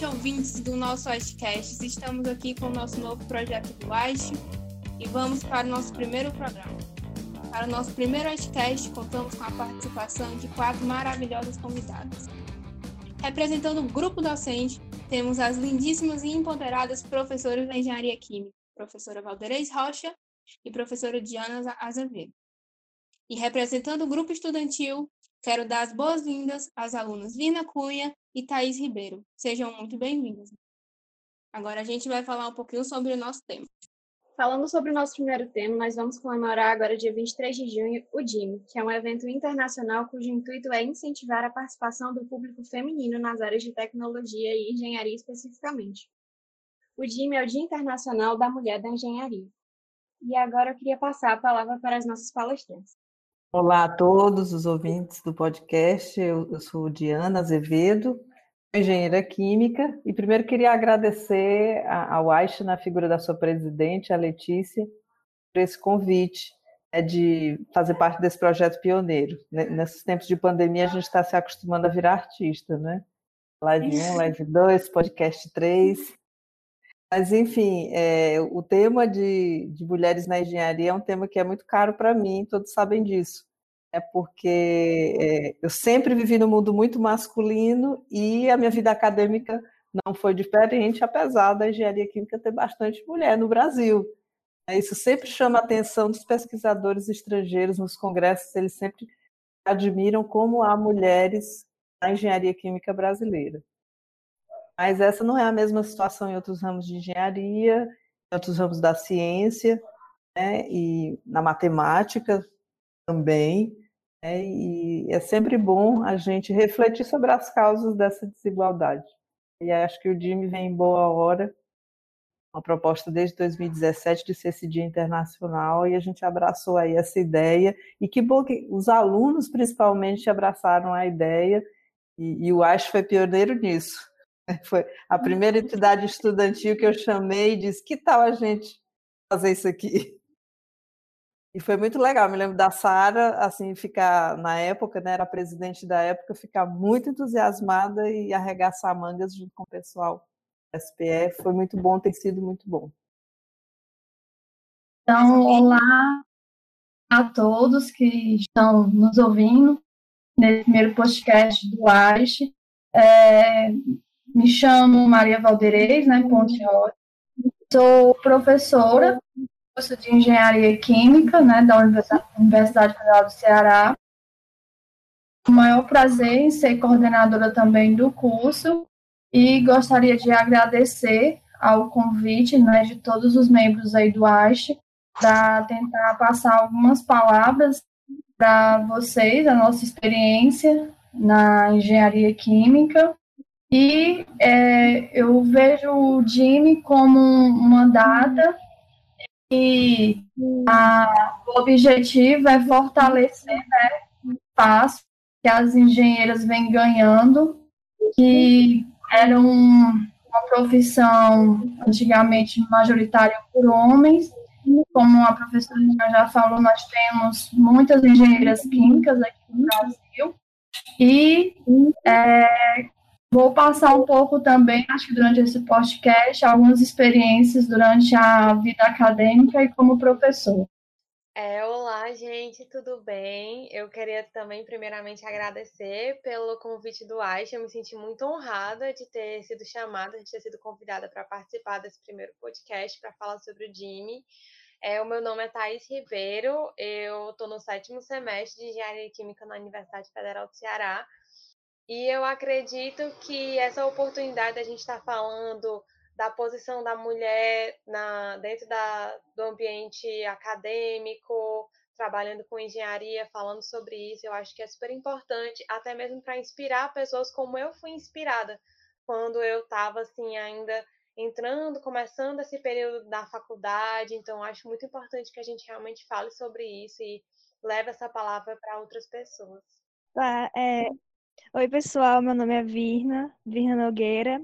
Noite, ouvintes do nosso Ashcast. Estamos aqui com o nosso novo projeto do Ash e vamos para o nosso primeiro programa. Para o nosso primeiro Ashcast, contamos com a participação de quatro maravilhosas convidadas. Representando o grupo docente, temos as lindíssimas e empoderadas professoras da Engenharia Química, professora Valdeirês Rocha e professora Diana Azevedo. E representando o grupo estudantil, quero dar as boas-vindas às alunas Lina Cunha e Thaís Ribeiro. Sejam muito bem-vindas. Agora a gente vai falar um pouquinho sobre o nosso tema. Falando sobre o nosso primeiro tema, nós vamos comemorar agora, dia 23 de junho, o DIM, que é um evento internacional cujo intuito é incentivar a participação do público feminino nas áreas de tecnologia e engenharia especificamente. O DIM é o Dia Internacional da Mulher da Engenharia. E agora eu queria passar a palavra para as nossas palestrantes. Olá a todos os ouvintes do podcast. Eu, sou Diana Azevedo, engenheira química, e primeiro queria agradecer ao Aisha, na figura da sua presidente, a Letícia, por esse convite é de fazer parte desse projeto pioneiro. Nesses tempos de pandemia, a gente está se acostumando a virar artista, né? Live 1, Live 2, podcast 3. Mas, enfim, é, o tema de, de, mulheres na engenharia é um tema que é muito caro para mim, todos sabem disso. É porque é, eu sempre vivi no mundo muito masculino e a minha vida acadêmica não foi diferente, apesar da engenharia química ter bastante mulher no Brasil. É, isso sempre chama a atenção dos pesquisadores estrangeiros nos congressos, eles sempre admiram como há mulheres na engenharia química brasileira. Mas essa não é a mesma situação em outros ramos de engenharia, em outros ramos da ciência, né? e na matemática também. Né? E é sempre bom a gente refletir sobre as causas dessa desigualdade. E acho que o DIME vem em boa hora, uma proposta desde 2017 de ser esse dia internacional, e a gente abraçou aí essa ideia. E que bom que os alunos, principalmente, abraçaram a ideia, e, e o AIS foi pioneiro nisso Foi a primeira entidade estudantil que eu chamei e disse: que tal a gente fazer isso aqui? E foi muito legal. Me lembro da Sara, assim, ficar na época, né, era presidente da época, ficar muito entusiasmada e arregaçar mangas junto com o pessoal da SPF. Foi muito bom, tem sido muito bom. Então, olá a todos que estão nos ouvindo nesse primeiro podcast do AIS. É, me chamo Maria Valdeirês, né, Ponte. Sou professora do curso de Engenharia Química, né, da Universidade Federal do Ceará. O maior prazer em ser coordenadora também do curso e gostaria de agradecer ao convite, né, de todos os membros aí do ASH para tentar passar algumas palavras para vocês, a nossa experiência na engenharia química e é, eu vejo o Jimmy como uma data e a, o objetivo é fortalecer né, o espaço que as engenheiras vêm ganhando, que era um, uma profissão antigamente majoritária por homens. Como a professora já falou, nós temos muitas engenheiras químicas aqui no Brasil. E é, Vou passar um pouco também, acho que durante esse podcast, algumas experiências durante a vida acadêmica e como professor. É, olá, gente, tudo bem? Eu queria também, primeiramente, agradecer pelo convite do Aisha. Eu me senti muito honrada de ter sido chamada, de ter sido convidada para participar desse primeiro podcast para falar sobre o Jimmy. É, o meu nome é Thaís Ribeiro, eu estou no sétimo semestre de Engenharia Química na Universidade Federal do Ceará e eu acredito que essa oportunidade da gente estar tá falando da posição da mulher na, dentro da, do ambiente acadêmico, trabalhando com engenharia, falando sobre isso, eu acho que é super importante, até mesmo para inspirar pessoas como eu fui inspirada quando eu estava assim ainda entrando, começando esse período da faculdade. Então, acho muito importante que a gente realmente fale sobre isso e leve essa palavra para outras pessoas. Tá, é, Oi, pessoal, meu nome é Virna, Virna Nogueira.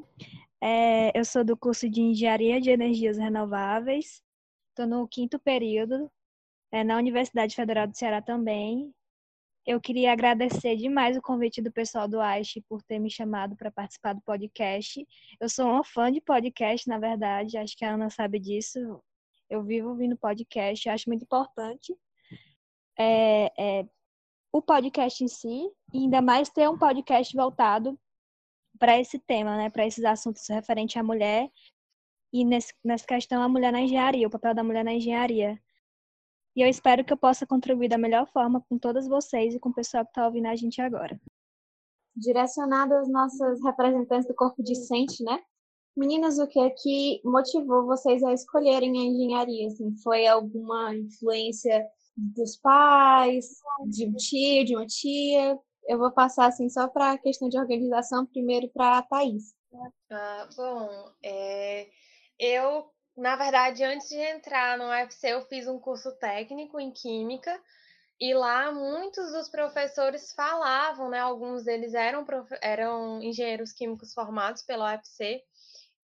É, eu sou do curso de Engenharia de Energias Renováveis. Estou no quinto período, é, na Universidade Federal do Ceará também. Eu queria agradecer demais o convite do pessoal do AISH por ter me chamado para participar do podcast. Eu sou uma fã de podcast, na verdade, acho que a Ana sabe disso. Eu vivo ouvindo podcast, acho muito importante é, é, o podcast em si, e ainda mais ter um podcast voltado para esse tema, né, para esses assuntos referentes à mulher e nesse, nessa questão a mulher na engenharia, o papel da mulher na engenharia. E eu espero que eu possa contribuir da melhor forma com todas vocês e com o pessoal que está ouvindo a gente agora. Direcionado às nossas representantes do corpo discente, né? Meninas, o que é que motivou vocês a escolherem a engenharia? Assim, foi alguma influência dos pais, de um tio, de uma tia? Eu vou passar assim só para a questão de organização primeiro para a Thaís. Ah, bom, é, eu na verdade, antes de entrar no UFC, eu fiz um curso técnico em Química, e lá muitos dos professores falavam, né? Alguns deles eram, eram engenheiros químicos formados pela UFC,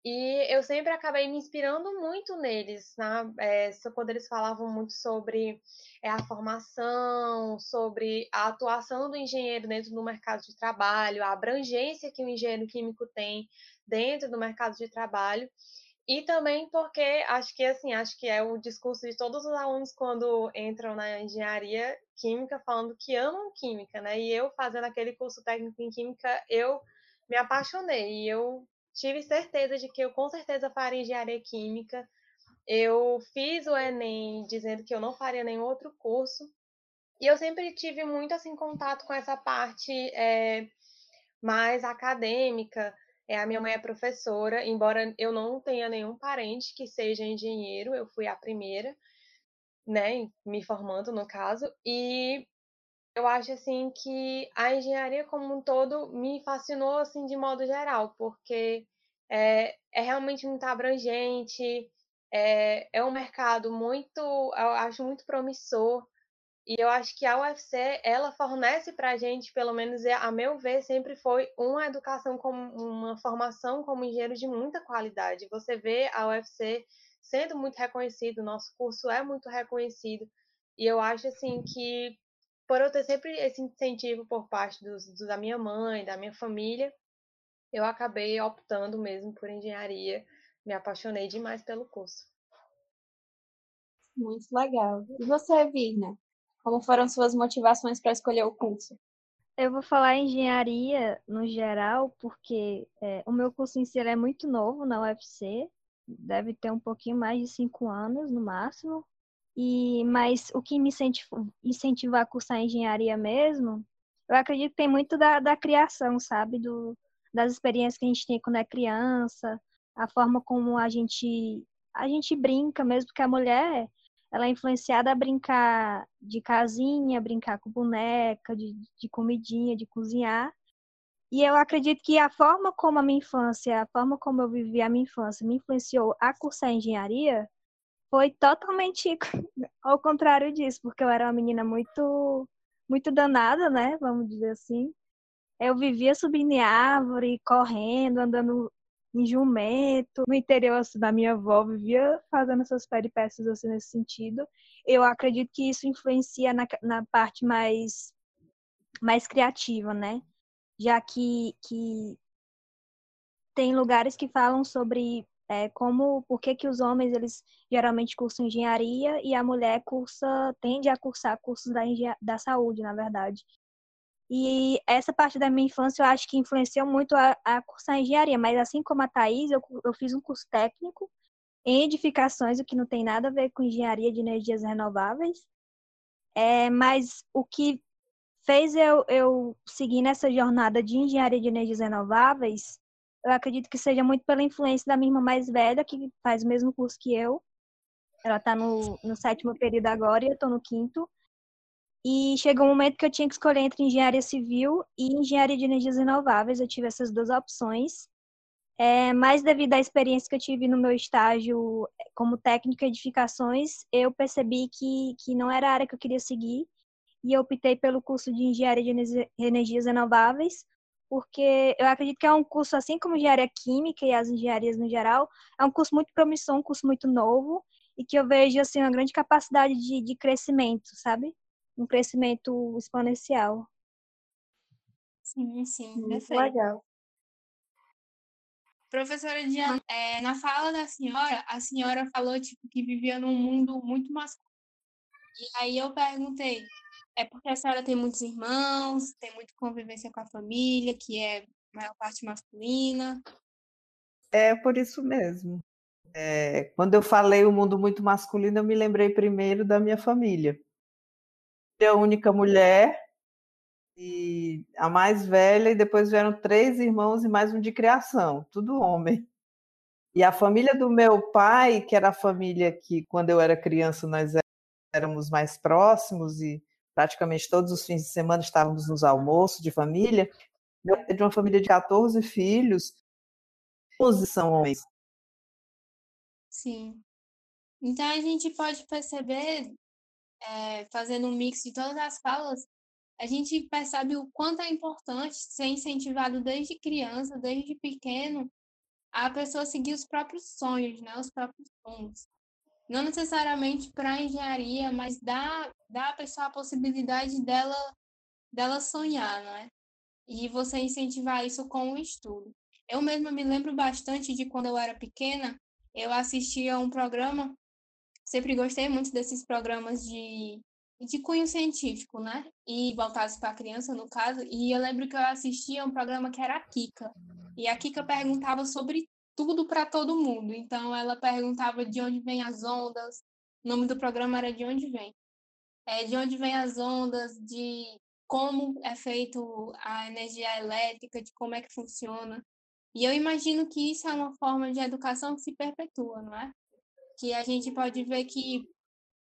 e eu sempre acabei me inspirando muito neles, né? É, quando eles falavam muito sobre é, a formação, sobre a atuação do engenheiro dentro do mercado de trabalho, a abrangência que o engenheiro químico tem dentro do mercado de trabalho. E também porque acho que assim, acho que é o discurso de todos os alunos quando entram na engenharia química falando que amam química, né? E eu fazendo aquele curso técnico em química, eu me apaixonei e eu tive certeza de que eu com certeza faria engenharia química. Eu fiz o ENEM dizendo que eu não faria nenhum outro curso. E eu sempre tive muito assim contato com essa parte é, mais acadêmica, é, a minha mãe é professora, embora eu não tenha nenhum parente que seja engenheiro, eu fui a primeira, né, me formando no caso, e eu acho assim que a engenharia como um todo me fascinou assim de modo geral, porque é, é realmente muito abrangente, é, é um mercado muito, eu acho muito promissor, e eu acho que a UFC, ela fornece para a gente, pelo menos a meu ver, sempre foi uma educação, como uma formação como engenheiro de muita qualidade. Você vê a UFC sendo muito reconhecido, nosso curso é muito reconhecido. E eu acho assim que por eu ter sempre esse incentivo por parte dos, dos, da minha mãe, da minha família, eu acabei optando mesmo por engenharia. Me apaixonei demais pelo curso. Muito legal. E você, Virna? Como foram suas motivações para escolher o curso? Eu vou falar engenharia no geral, porque é, o meu curso em si é muito novo na UFC, deve ter um pouquinho mais de cinco anos no máximo. E mas o que me incentivou, a cursar engenharia mesmo, eu acredito que tem muito da, da criação, sabe, do, das experiências que a gente tem quando é criança, a forma como a gente a gente brinca mesmo, porque a mulher ela é influenciada a brincar de casinha, brincar com boneca, de, de comidinha, de cozinhar. E eu acredito que a forma como a minha infância, a forma como eu vivi a minha infância me influenciou a cursar engenharia foi totalmente ao contrário disso, porque eu era uma menina muito muito danada, né, vamos dizer assim. Eu vivia subindo em árvore, correndo, andando em jumento, no interior assim, da minha avó, vivia fazendo essas peripécias assim, nesse sentido. Eu acredito que isso influencia na, na parte mais, mais criativa, né? Já que, que tem lugares que falam sobre é, como, por que, que os homens, eles geralmente cursam engenharia e a mulher cursa, tende a cursar cursos da, da saúde, na verdade. E essa parte da minha infância eu acho que influenciou muito a, a cursar engenharia, mas assim como a Thais, eu, eu fiz um curso técnico em edificações, o que não tem nada a ver com engenharia de energias renováveis. É, mas o que fez eu, eu seguir nessa jornada de engenharia de energias renováveis, eu acredito que seja muito pela influência da minha irmã mais velha, que faz o mesmo curso que eu. Ela está no, no sétimo período agora e eu estou no quinto. E chegou um momento que eu tinha que escolher entre engenharia civil e engenharia de energias renováveis. Eu tive essas duas opções. É, mas devido à experiência que eu tive no meu estágio como técnico em edificações, eu percebi que, que não era a área que eu queria seguir. E eu optei pelo curso de engenharia de energias renováveis, porque eu acredito que é um curso, assim como engenharia química e as engenharias no geral, é um curso muito promissor, um curso muito novo, e que eu vejo assim, uma grande capacidade de, de crescimento, sabe? um crescimento exponencial. Sim, sim, Muito perfeito. legal. Professora Diana, é, na fala da senhora, a senhora falou tipo, que vivia num mundo muito masculino. E aí eu perguntei, é porque a senhora tem muitos irmãos, tem muita convivência com a família, que é a maior parte masculina. É por isso mesmo. É, quando eu falei o mundo muito masculino, eu me lembrei primeiro da minha família. Eu a única mulher e a mais velha, e depois vieram três irmãos e mais um de criação, tudo homem. E a família do meu pai, que era a família que, quando eu era criança, nós éramos mais próximos e praticamente todos os fins de semana estávamos nos almoços de família, é de uma família de 14 filhos, 11 são homens. Sim. Então a gente pode perceber, é, fazendo um mix de todas as falas, a gente percebe o quanto é importante ser incentivado desde criança, desde pequeno, a pessoa seguir os próprios sonhos, né? Os próprios sonhos. Não necessariamente para engenharia, mas dá, dá à pessoa a possibilidade dela, dela sonhar, não é? E você incentivar isso com o estudo. Eu mesma me lembro bastante de quando eu era pequena, eu assistia a um programa, sempre gostei muito desses programas de de cunho científico, né? E voltados para a criança, no caso. E eu lembro que eu assistia um programa que era a Kika. E a Kika perguntava sobre tudo para todo mundo. Então, ela perguntava de onde vêm as ondas. O nome do programa era De Onde Vem. É, de onde vêm as ondas, de como é feito a energia elétrica, de como é que funciona. E eu imagino que isso é uma forma de educação que se perpetua, não é? Que a gente pode ver que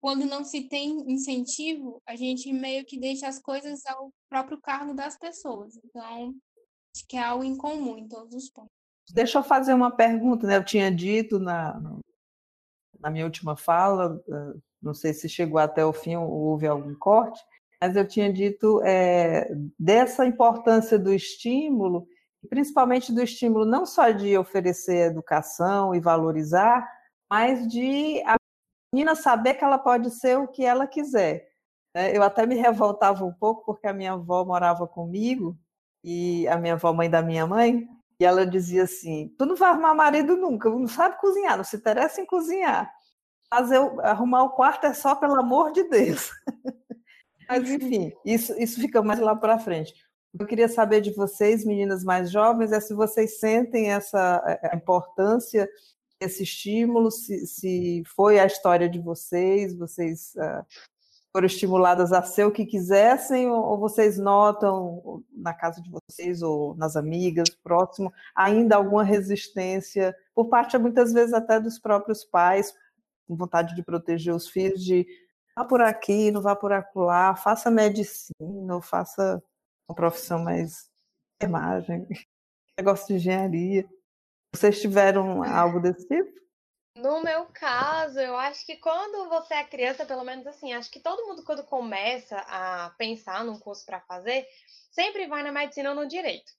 quando não se tem incentivo, a gente meio que deixa as coisas ao próprio cargo das pessoas. Então, acho que é algo em comum em todos os pontos. Deixa eu fazer uma pergunta, né? Eu tinha dito na, na minha última fala, eh, não sei se chegou até o fim ou houve algum corte, mas eu tinha dito é, dessa importância do estímulo, principalmente do estímulo não só de oferecer educação e valorizar, mas de menina saber que ela pode ser o que ela quiser. Né? Eu até me revoltava um pouco porque a minha avó morava comigo e a minha avó, mãe da minha mãe, e ela dizia assim: Tu não vai arrumar marido nunca, não sabe cozinhar, não se interessa em cozinhar. Fazer, arrumar o quarto é só pelo amor de Deus. Mas, enfim, isso, isso fica mais lá para frente. Eu queria saber de vocês, meninas mais jovens, é se vocês sentem essa a importância esse estímulo, se, se foi a história de vocês, vocês uh, foram estimuladas a ser o que quisessem, ou, vocês notam na casa de vocês ou nas amigas, próximo, ainda alguma resistência, por parte muitas vezes até dos próprios pais, com vontade de proteger os filhos, de vá por aqui, não vá por acolá, faça medicina, ou faça uma profissão mais imagem, negócio de engenharia. Vocês tiveram algo desse tipo? No meu caso, eu acho que quando você é criança, pelo menos assim, acho que todo mundo quando começa a pensar num curso para fazer, sempre vai na medicina ou no direito.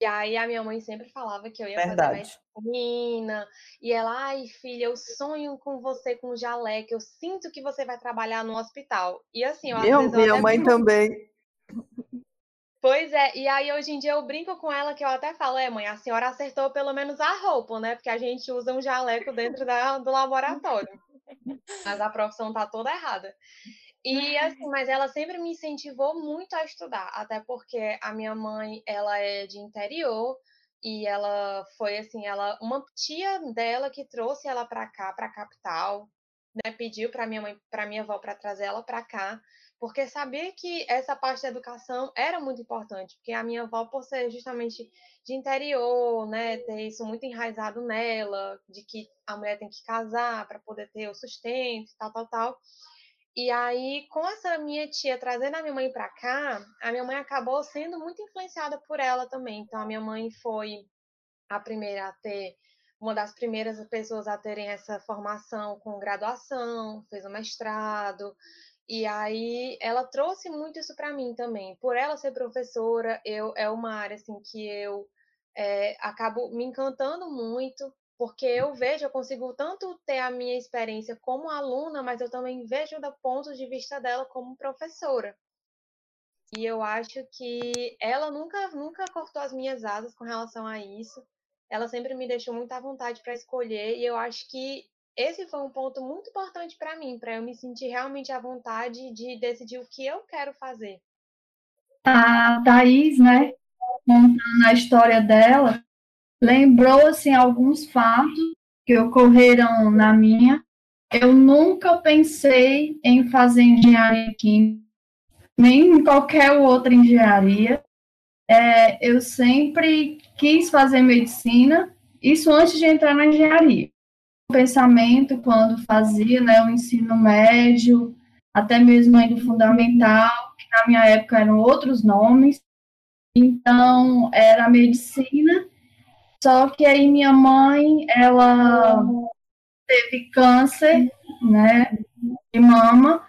E aí a minha mãe sempre falava que eu ia Verdade. fazer medicina. E ela, ai, filha, eu sonho com você com jaleco, eu sinto que você vai trabalhar no hospital. E assim, eu, Meu, minha mãe também. Pois é, e aí hoje em dia eu brinco com ela que eu até falo, é mãe, a senhora acertou pelo menos a roupa, né? Porque a gente usa um jaleco dentro da, do laboratório. Mas a profissão tá toda errada. E assim, mas ela sempre me incentivou muito a estudar, até porque a minha mãe, ela é de interior e ela foi assim, ela uma tia dela que trouxe ela para cá, para capital, né? Pediu para minha mãe, para minha avó para trazer ela para cá porque sabia que essa parte da educação era muito importante, porque a minha avó, por ser justamente de interior, né, ter isso muito enraizado nela, de que a mulher tem que casar para poder ter o sustento, tal, tal, tal. E aí, com essa minha tia trazendo a minha mãe para cá, a minha mãe acabou sendo muito influenciada por ela também. Então, a minha mãe foi a primeira a ter uma das primeiras pessoas a terem essa formação com graduação, fez o mestrado, e aí ela trouxe muito isso para mim também. Por ela ser professora, eu é uma área assim que eu é, acabo me encantando muito. porque eu vejo, eu consigo tanto ter a minha experiência como aluna, mas eu também vejo do ponto de vista dela como professora. E eu acho que ela nunca, nunca cortou as minhas asas com relação a isso. Ela sempre me deixou muito à vontade para escolher, e eu acho que esse foi um ponto muito importante para mim, para eu me sentir realmente à vontade de decidir o que eu quero fazer. A Thaís, né, contando a história dela, lembrou assim alguns fatos que ocorreram na minha. Eu nunca pensei em fazer engenharia química, nem em qualquer outra engenharia. É, eu sempre quis fazer medicina, isso antes de entrar na engenharia. Pensamento, quando fazia né, o ensino médio, até mesmo ainda fundamental, que na minha época eram outros nomes, então era medicina, só que aí minha mãe, ela teve câncer, né, de mama,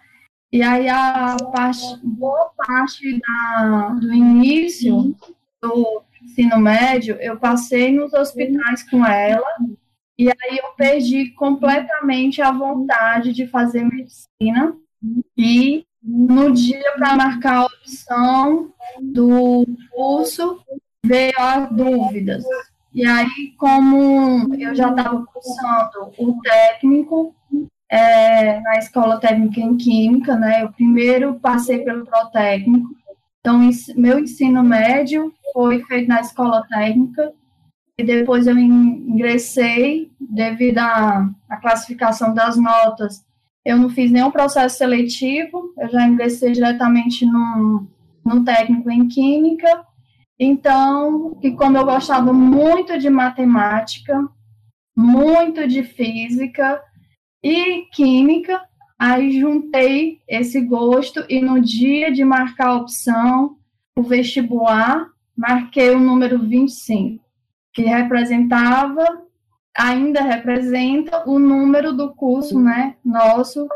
e aí a parte, boa parte da, do início do ensino médio, eu passei nos hospitais com ela, e aí eu perdi completamente a vontade de fazer medicina, e no dia para marcar a opção do curso, veio as dúvidas. E aí, como eu já estava cursando o técnico é, na Escola Técnica em Química, né? Eu primeiro passei pelo protécnico. Então, meu ensino médio foi feito na Escola Técnica e depois eu ingressei devido à, à classificação das notas. Eu não fiz nenhum processo seletivo, eu já ingressei diretamente no, no técnico em Química então, e como eu gostava muito de matemática, muito de física e química, aí juntei esse gosto e no dia de marcar a opção, o vestibular, marquei o número 25, que representava, ainda representa o número do curso, né, nosso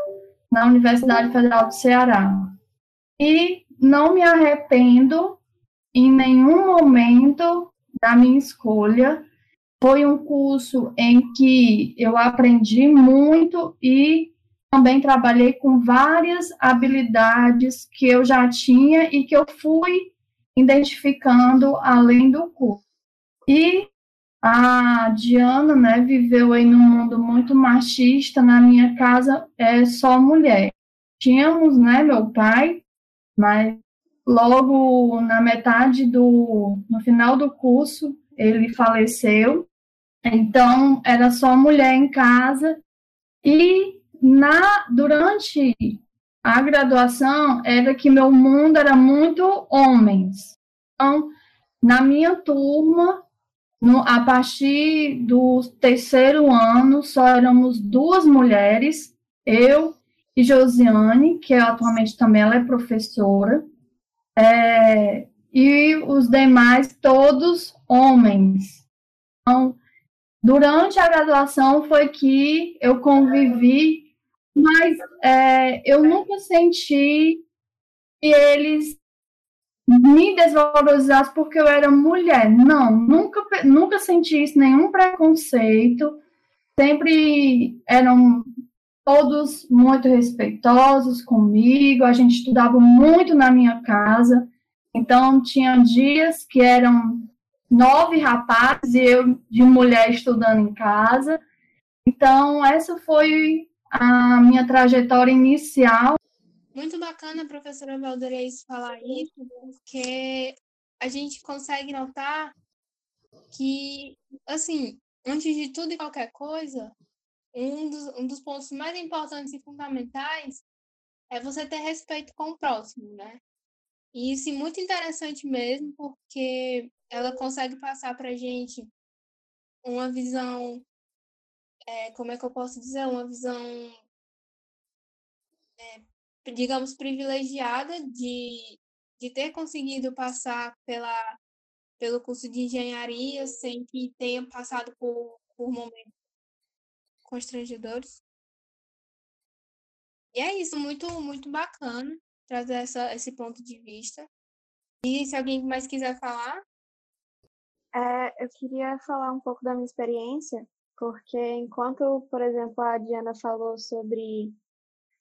na Universidade Federal do Ceará. E não me arrependo em nenhum momento da minha escolha foi um curso em que eu aprendi muito e também trabalhei com várias habilidades que eu já tinha e que eu fui identificando além do curso. E a Diana, né, viveu aí num mundo muito machista, na minha casa é só mulher. Tínhamos, né, meu pai, mas logo na metade do, no final do curso, ele faleceu. Então, era só mulher em casa. E na durante a graduação, era que meu mundo era muito homens. Então, na minha turma, no, a partir do terceiro ano, só éramos duas mulheres, eu e Josiane, que atualmente também ela é professora é, e os demais todos homens. Então, durante a graduação foi que eu convivi, mas é, eu nunca senti que eles me desvalorizassem porque eu era mulher. Não, nunca, nunca senti isso, nenhum preconceito. Sempre eram todos muito respeitosos comigo, a gente estudava muito na minha casa, então tinha dias que eram nove rapazes e eu de mulher estudando em casa. Então, essa foi a minha trajetória inicial. Muito bacana, professora Valdereis, falar isso, porque a gente consegue notar que, assim, antes de tudo e qualquer coisa, um dos, um dos pontos mais importantes e fundamentais é você ter respeito com o próximo, né? E isso é muito interessante mesmo, porque ela consegue passar para a gente uma visão, é, como é que eu posso dizer, uma visão, é, digamos, privilegiada de, de ter conseguido passar pela, pelo curso de engenharia sem que tenha passado por, por momentos constrangedores. E é isso, muito, muito bacana trazer essa, esse ponto de vista. E se alguém mais quiser falar. É, eu queria falar um pouco da minha experiência. Porque enquanto, por exemplo, a Diana falou sobre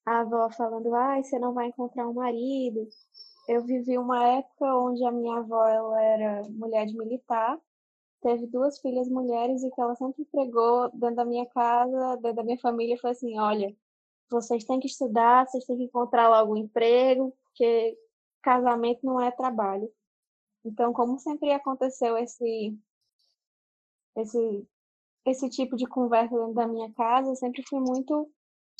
a avó falando, ai, você não vai encontrar um marido. Eu vivi uma época onde a minha avó ela era mulher de militar, teve duas filhas mulheres e que ela sempre pregou dentro da minha casa, dentro da minha família, foi assim, olha, vocês têm que estudar, vocês têm que encontrar logo um emprego, porque casamento não é trabalho. Então, como sempre aconteceu esse esse esse tipo de conversa dentro da minha casa, eu sempre fui muito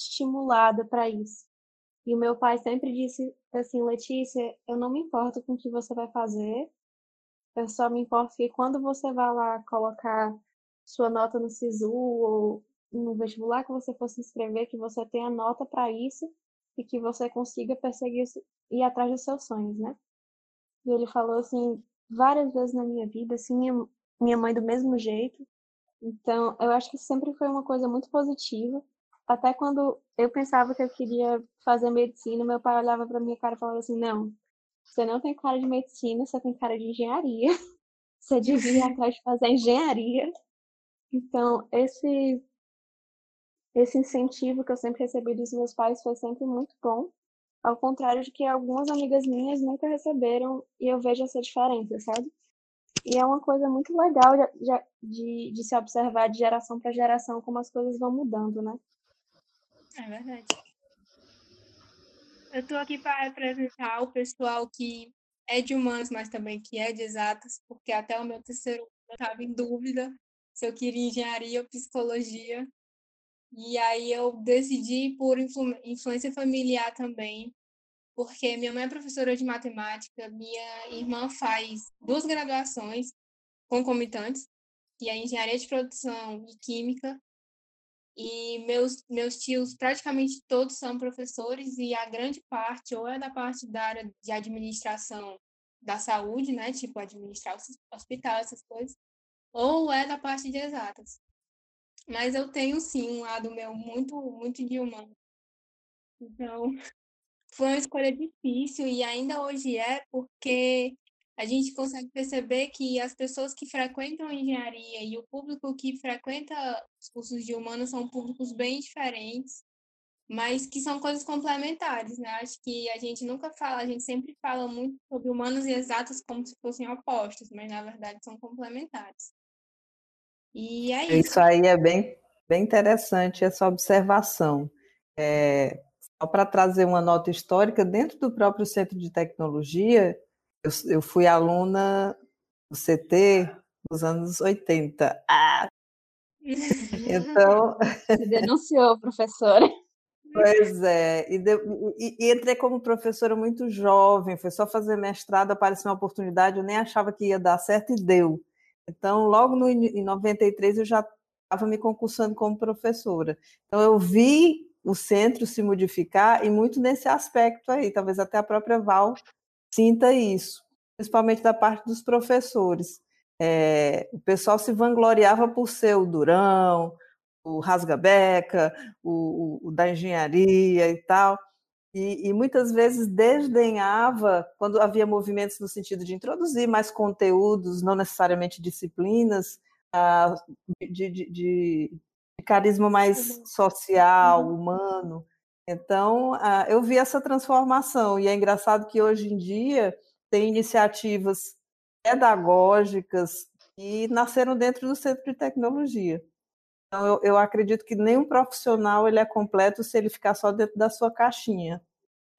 estimulada para isso. E o meu pai sempre disse assim, Letícia, eu não me importo com o que você vai fazer, eu só me importo que quando você vai lá colocar sua nota no SISU ou no vestibular que você for se inscrever, que você tenha nota para isso e que você consiga perseguir e atrás dos seus sonhos, né? E ele falou assim várias vezes na minha vida, assim, minha, minha mãe do mesmo jeito. Então, eu acho que sempre foi uma coisa muito positiva. Até quando eu pensava que eu queria fazer medicina, meu pai olhava para minha cara e falava assim: "Não, você não tem cara de medicina, você tem cara de engenharia. Você devia ir atrás de fazer engenharia". Então, esse esse incentivo que eu sempre recebi dos meus pais foi sempre muito bom. Ao contrário de que algumas amigas minhas nunca receberam e eu vejo essa diferença, sabe? E é uma coisa muito legal de, de, de se observar de geração para geração como as coisas vão mudando, né? É verdade. Eu estou aqui para representar o pessoal que é de humanos, mas também que é de exatas, porque até o meu terceiro eu estava em dúvida se eu queria engenharia ou psicologia. E aí eu decidi por influ influência familiar também, porque minha mãe é professora de matemática, minha irmã faz duas graduações concomitantes, que é engenharia de produção e química, e meus, meus tios praticamente todos são professores e a grande parte ou é da parte da área de administração da saúde, né, tipo administrar o hospital, essas coisas, ou é da parte de exatas. Mas eu tenho sim um lado meu muito, muito de humano. Então, foi uma escolha difícil e ainda hoje é, porque a gente consegue perceber que as pessoas que frequentam a engenharia e o público que frequenta os cursos de humanos são públicos bem diferentes, mas que são coisas complementares, né? Acho que a gente nunca fala, a gente sempre fala muito sobre humanos e exatos como se fossem opostos, mas na verdade são complementares. E é isso. Isso aí é bem, bem interessante, essa observação. É, só para trazer uma nota histórica, dentro do próprio Centro de Tecnologia, eu, eu fui aluna do CT nos anos 80. Ah! Então. Denunciou, professora. Pois é, e, de, e, e, entrei como professora muito jovem, foi só fazer mestrado, apareceu uma oportunidade, eu nem achava que ia dar certo e deu. Então, logo no, em 93, eu já estava me concursando como professora. Então, eu vi o centro se modificar e muito nesse aspecto aí, talvez até a própria Val sinta isso, principalmente da parte dos professores. É, o pessoal se vangloriava por ser o durão, o rasgabeca, o, o, o da engenharia e tal, e, e, muitas vezes desdenhava quando havia movimentos no sentido de introduzir mais conteúdos, não necessariamente disciplinas, ah, de, de, de, carisma mais social, uhum. humano. Então, ah, eu vi essa transformação, e é engraçado que hoje em dia tem iniciativas pedagógicas que nasceram dentro do Centro de Tecnologia. Então, eu, eu acredito que nenhum profissional ele é completo se ele ficar só dentro da sua caixinha.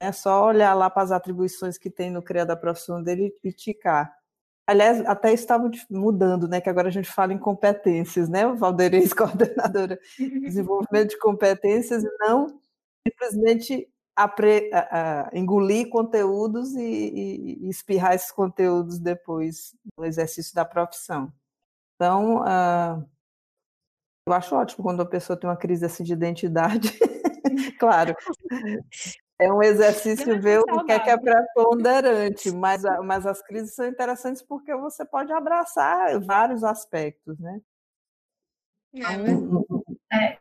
É só olhar lá para as atribuições que tem no CREA da profissão dele e ticar. Aliás, até estava mudando, né? Que agora a gente fala em competências, né? Valdeirês, coordenadora de desenvolvimento de competências, e não simplesmente apre, a, a, engolir conteúdos e, e, e, espirrar esses conteúdos depois do exercício da profissão. Então, uh, eu acho ótimo quando a pessoa tem uma crise assim de identidade. claro, é um exercício ver o que é que é preponderante, mas, mas as crises são interessantes porque você pode abraçar vários aspectos, né? É, é,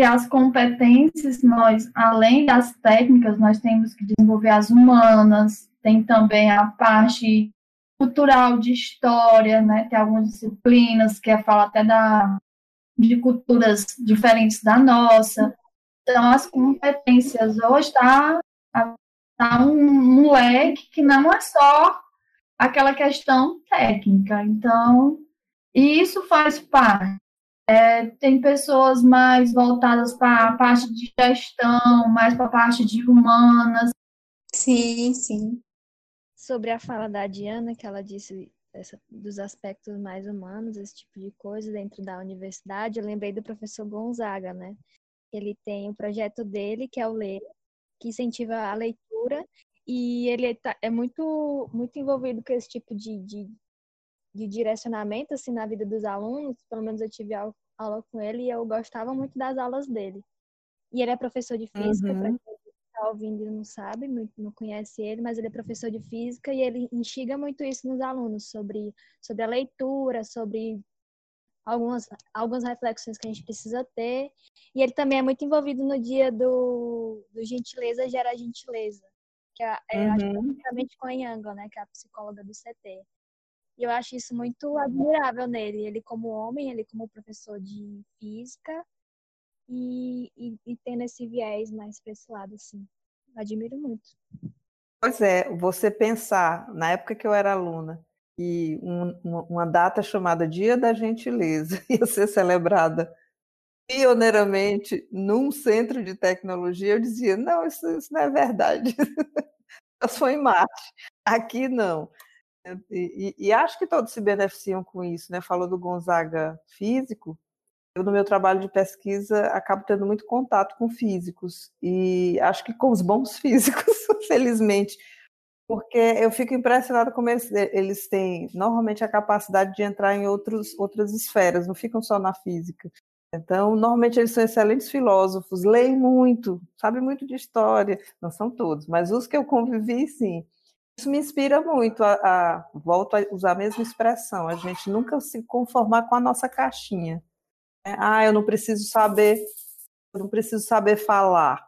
que as competências, nós, além das técnicas, nós temos que desenvolver as humanas, tem também a parte cultural de história, né? Tem algumas disciplinas que é falar até da de culturas diferentes da nossa. Então, as competências hoje está tá um, um leque que não é só aquela questão técnica. Então, isso faz parte. É, tem pessoas mais voltadas para a parte de gestão, mais para a parte de humanas. Sim, sim. Sobre a fala da Diana, que ela disse essa, dos aspectos mais humanos, esse tipo de coisa dentro da universidade, eu lembrei do professor Gonzaga, né? Ele tem o projeto dele, que é o Ler, que incentiva a leitura, e ele tá, é muito, muito envolvido com esse tipo de, de, de direcionamento assim, na vida dos alunos. Pelo menos eu tive aula com ele e eu gostava muito das aulas dele. E ele é professor de física, uhum. para quem está ouvindo e não sabe, não conhece ele, mas ele é professor de física e ele instiga muito isso nos alunos, sobre, sobre a leitura, sobre algumas, algumas reflexões que a gente precisa ter. E ele também é muito envolvido no dia do, do Gentileza Gera Gentileza, que é, é uhum. com a Yang, né, que é a psicóloga do CT. E eu acho isso muito admirável nele, ele como homem, ele como professor de física e, e, e tendo esse viés mais para esse lado, assim. Admiro muito. Pois é, você pensar, na época que eu era aluna, e um, uma data chamada Dia da Gentileza ia ser celebrada pioneiramente num centro de tecnologia, eu dizia, não, isso, isso não é verdade. Só foi em Marte. Aqui não. E, e, acho que todos se beneficiam com isso, né? Falou do Gonzaga físico. Eu, no meu trabalho de pesquisa, acabo tendo muito contato com físicos. E acho que com os bons físicos, felizmente porque eu fico impressionada como eles, eles têm normalmente a capacidade de entrar em outros, outras esferas, não ficam só na física. Então, normalmente eles são excelentes filósofos, leem muito, sabem muito de história, não são todos, mas os que eu convivi, sim. Isso me inspira muito a, a volto a usar a mesma expressão, a gente nunca se conformar com a nossa caixinha. Né? Ah, eu não preciso saber, eu não preciso saber falar.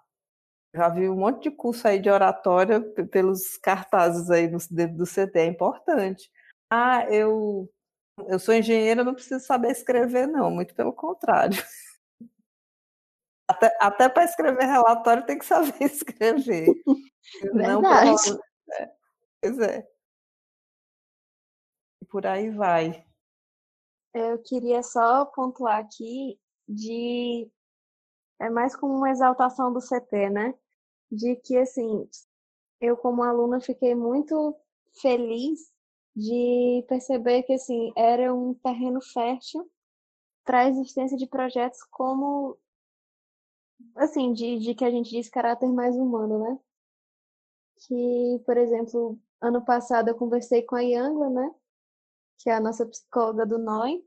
Já vi um monte de curso aí de oratória pelos cartazes aí no, dentro do CT, é importante. Ah, eu, eu sou engenheira, não preciso saber escrever, não, muito pelo contrário. Até, até para escrever relatório tem que saber escrever. Verdade. Não, é, pois é. E por aí vai. Eu queria só pontuar aqui de é mais como uma exaltação do CT, né? De que, assim, eu como aluna fiquei muito feliz de perceber que, assim, era um terreno fértil para a existência de projetos como, assim, de, de que a gente diz caráter mais humano, né? Que, por exemplo, ano passado eu conversei com a Yangla, né? Que é a nossa psicóloga do NOI,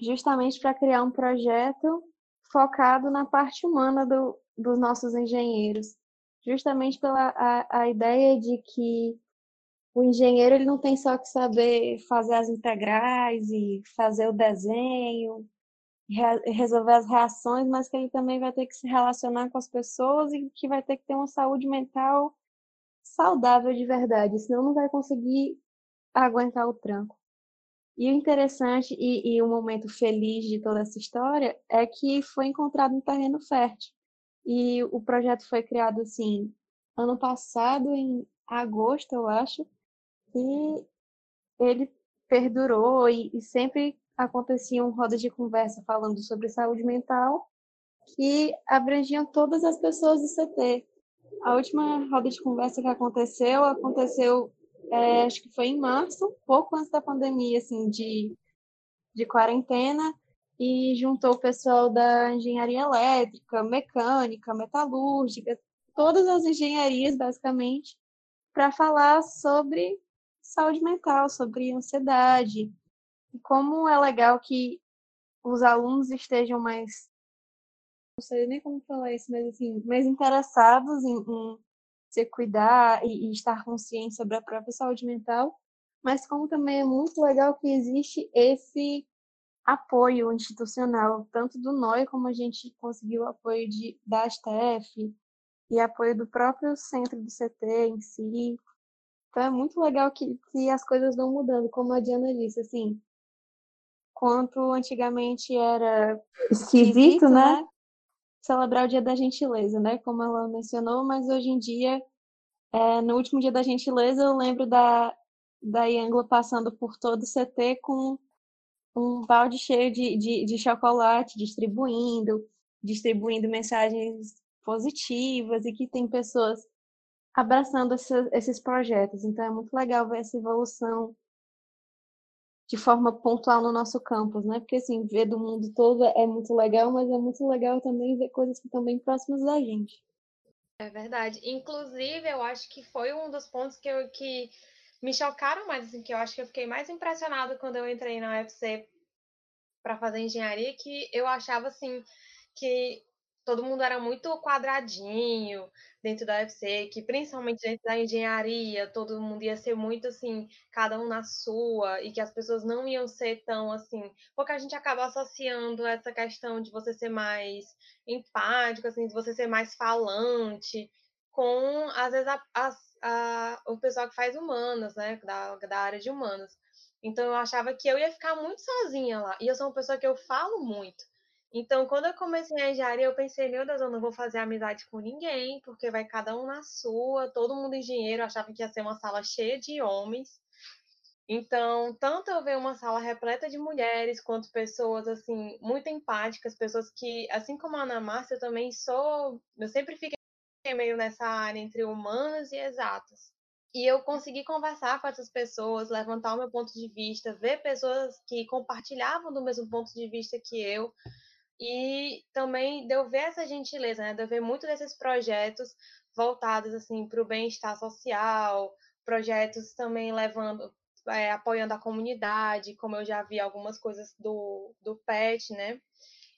justamente para criar um projeto focado na parte humana do, dos nossos engenheiros, justamente pela a, a ideia de que o engenheiro ele não tem só que saber fazer as integrais e fazer o desenho, re, resolver as reações, mas que ele também vai ter que se relacionar com as pessoas e que vai ter que ter uma saúde mental saudável de verdade, senão não vai conseguir aguentar o tranco. E o interessante e, o momento feliz de toda essa história é que foi encontrado um terreno fértil. E o projeto foi criado assim ano passado em agosto, eu acho, e ele perdurou e, e sempre aconteciam rodas de conversa falando sobre saúde mental que abrangiam todas as pessoas do CT. A última roda de conversa que aconteceu aconteceu é, acho que foi em março, pouco antes da pandemia, assim, de, de quarentena, e juntou o pessoal da engenharia elétrica, mecânica, metalúrgica, todas as engenharias, basicamente, para falar sobre saúde mental, sobre ansiedade, e como é legal que os alunos estejam mais não sei nem como falar isso, mas assim, mais interessados em, em se cuidar e, e estar consciente sobre a própria saúde mental, mas como também é muito legal que existe esse apoio institucional, tanto do NOI como a gente conseguiu o apoio de, da STF e apoio do próprio centro do CT em si. Então é muito legal que, que as coisas vão mudando, como a Diana disse, assim, quanto antigamente era esquisito, né? Celebrar o Dia da Gentileza, né? Como ela mencionou, mas hoje em dia, é, no último Dia da Gentileza, eu lembro da, da Yangla passando por todo o CT com um balde cheio de, de, de chocolate, distribuindo, distribuindo mensagens positivas e que tem pessoas abraçando esses, esses projetos. Então é muito legal ver essa evolução de forma pontual no nosso campus, né? Porque assim, ver do mundo todo é muito legal, mas é muito legal também ver coisas que estão bem próximas da gente. É verdade. Inclusive, eu acho que foi um dos pontos que, eu, que me chocaram mais, assim, que eu acho que eu fiquei mais impressionado quando eu entrei na UFC para fazer engenharia, que eu achava assim que todo mundo era muito quadradinho dentro da UFC, que principalmente dentro da engenharia, todo mundo ia ser muito assim, cada um na sua, e que as pessoas não iam ser tão assim, porque a gente acaba associando essa questão de você ser mais empático, assim, de você ser mais falante, com, às vezes, a, a, a, o pessoal que faz humanas, né, da, da área de humanas. Então eu achava que eu ia ficar muito sozinha lá. E eu sou uma pessoa que eu falo muito. Então, quando eu comecei a engenharia, eu pensei, meu Deus, eu não vou fazer amizade com ninguém, porque vai cada um na sua, todo mundo engenheiro, eu achava que ia ser uma sala cheia de homens. Então, tanto eu ver uma sala repleta de mulheres, quanto pessoas, assim, muito empáticas, pessoas que, assim como a Ana Márcia, eu também sou, eu sempre fiquei meio nessa área entre humanas e exatas. E eu consegui conversar com essas pessoas, levantar o meu ponto de vista, ver pessoas que compartilhavam do mesmo ponto de vista que eu, e também de eu ver essa gentileza, né? De eu ver muito desses projetos voltados assim para o bem-estar social, projetos também levando, é, apoiando a comunidade, como eu já vi algumas coisas do, do PET, né?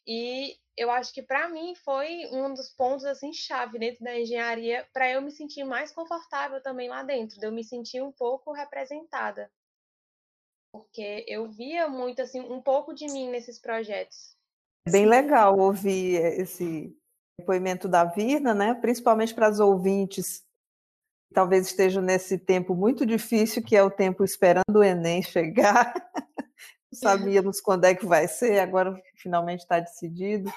E eu acho que para mim foi um dos pontos assim chave dentro da engenharia para eu me sentir mais confortável também lá dentro, de eu me sentir um pouco representada. Porque eu via muito assim um pouco de mim nesses projetos. É bem legal ouvir esse depoimento da Virna, né? principalmente para as ouvintes que talvez estejam nesse tempo muito difícil, que é o tempo esperando o Enem chegar. Não sabíamos quando é que vai ser, agora finalmente está decidido.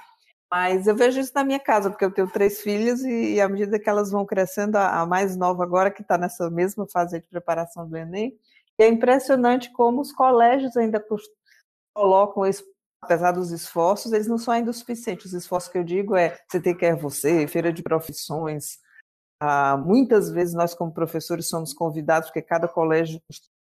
Mas eu vejo isso na minha casa, porque eu tenho três filhas e, à medida que elas vão crescendo, a, mais nova agora, que está nessa mesma fase de preparação do Enem, é impressionante como os colégios ainda colocam esse apesar dos esforços, eles não são ainda o suficiente. Os esforços que eu digo é você tem que é você, feira de profissões. Ah, muitas vezes nós, como professores, somos convidados, porque cada colégio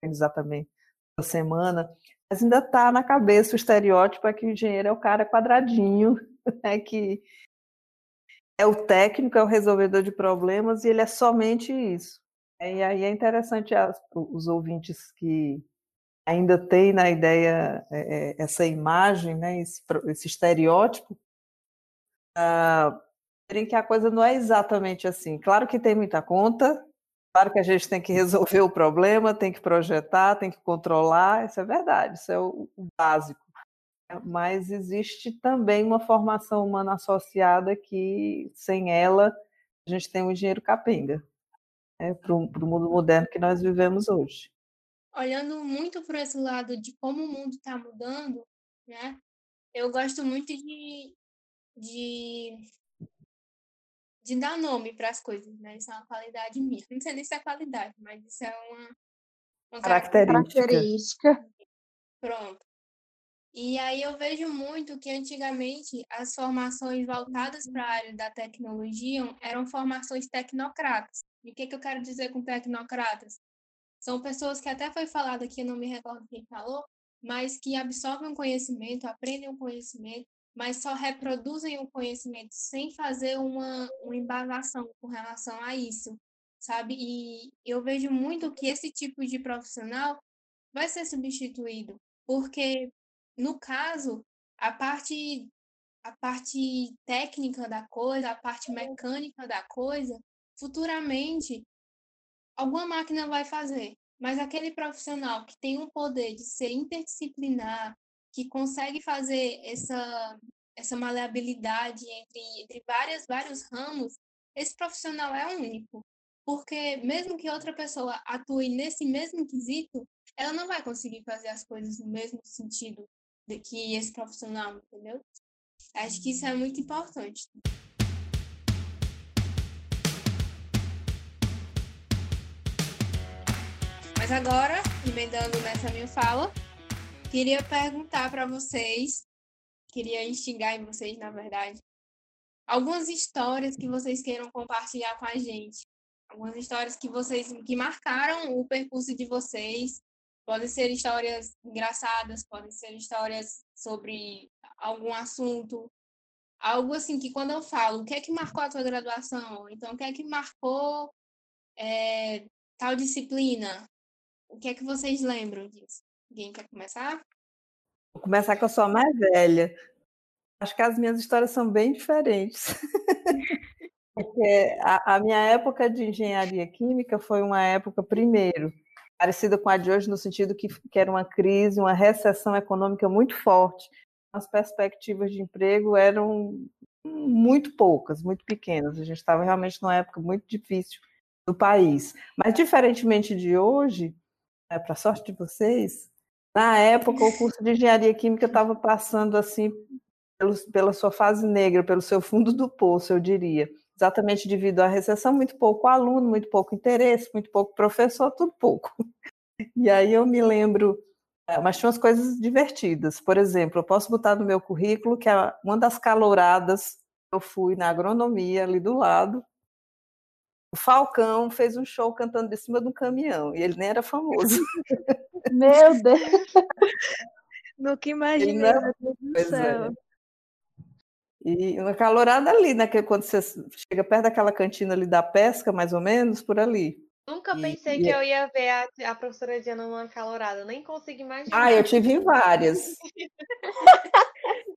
exatamente a semana, mas ainda está na cabeça o estereótipo é que o engenheiro é o cara quadradinho, é que é o técnico, é o resolvedor de problemas e ele é somente isso. E aí é interessante os ouvintes que ainda tem na ideia é, é, essa imagem, né, esse, esse estereótipo, ah, que a coisa não é exatamente assim. Claro que tem muita conta, claro que a gente tem que resolver o problema, tem que projetar, tem que controlar, isso é verdade, isso é o, o básico. Mas existe também uma formação humana associada que, sem ela, a gente tem um engenheiro capenga né, para o mundo moderno que nós vivemos hoje olhando muito por esse lado de como o mundo está mudando, né? Eu gosto muito de, de, de dar nome para as coisas, né? Isso é uma qualidade minha. Não sei nem se é qualidade, mas isso é uma, uma característica. característica. Pronto. E aí eu vejo muito que antigamente as formações voltadas para a área da tecnologia eram formações tecnocratas. E o que, que eu quero dizer com tecnocratas? São pessoas que até foi falado aqui, eu não me recordo quem falou, mas que absorvem o conhecimento, aprendem o conhecimento, mas só reproduzem o conhecimento sem fazer uma, uma com relação a isso, sabe? E eu vejo muito que esse tipo de profissional vai ser substituído, porque no caso, a parte a parte técnica da coisa, a parte mecânica da coisa, futuramente alguma máquina vai fazer, mas aquele profissional que tem o poder de ser interdisciplinar, que consegue fazer essa, essa maleabilidade entre, entre várias, vários ramos, esse profissional é único. Porque mesmo que outra pessoa atue nesse mesmo quesito, ela não vai conseguir fazer as coisas no mesmo sentido do que esse profissional, entendeu? Acho que isso é muito importante. Mas agora, emendando nessa minha fala, queria perguntar para vocês, queria instigar em vocês, na verdade, algumas histórias que vocês queiram compartilhar com a gente. Algumas histórias que vocês que marcaram o percurso de vocês. Podem ser histórias engraçadas, podem ser histórias sobre algum assunto, algo assim que quando eu falo, o que é que marcou a tua graduação? Então, o que é que marcou é, tal disciplina? O que é que vocês lembram disso? Alguém quer começar? Vou começar com a sua mais velha. Acho que as minhas histórias são bem diferentes. Porque a, a, minha época de engenharia química foi uma época, primeiro, parecida com a de hoje, no sentido que, que era uma crise, uma recessão econômica muito forte. As perspectivas de emprego eram muito poucas, muito pequenas. A gente estava realmente numa época muito difícil do país. Mas, diferentemente de hoje, é, para sorte de vocês, na época o curso de engenharia química estava passando assim pelo, pela sua fase negra, pelo seu fundo do poço, eu diria. Exatamente devido à recessão, muito pouco aluno, muito pouco interesse, muito pouco professor, tudo pouco. E aí eu me lembro, é, mas tinha umas coisas divertidas. Por exemplo, eu posso botar no meu currículo que uma das caloradas eu fui na agronomia ali do lado, o Falcão fez um show cantando de cima de um caminhão e ele nem era famoso. Meu Deus! Nunca imaginei, meu Deus do é. céu. É. E uma calorada ali, né? Que quando você chega perto daquela cantina ali da pesca, mais ou menos, por ali. Nunca pensei e, que e... eu ia ver a, a professora Diana numa calorada, nem consigo imaginar. Ah, eu tive várias.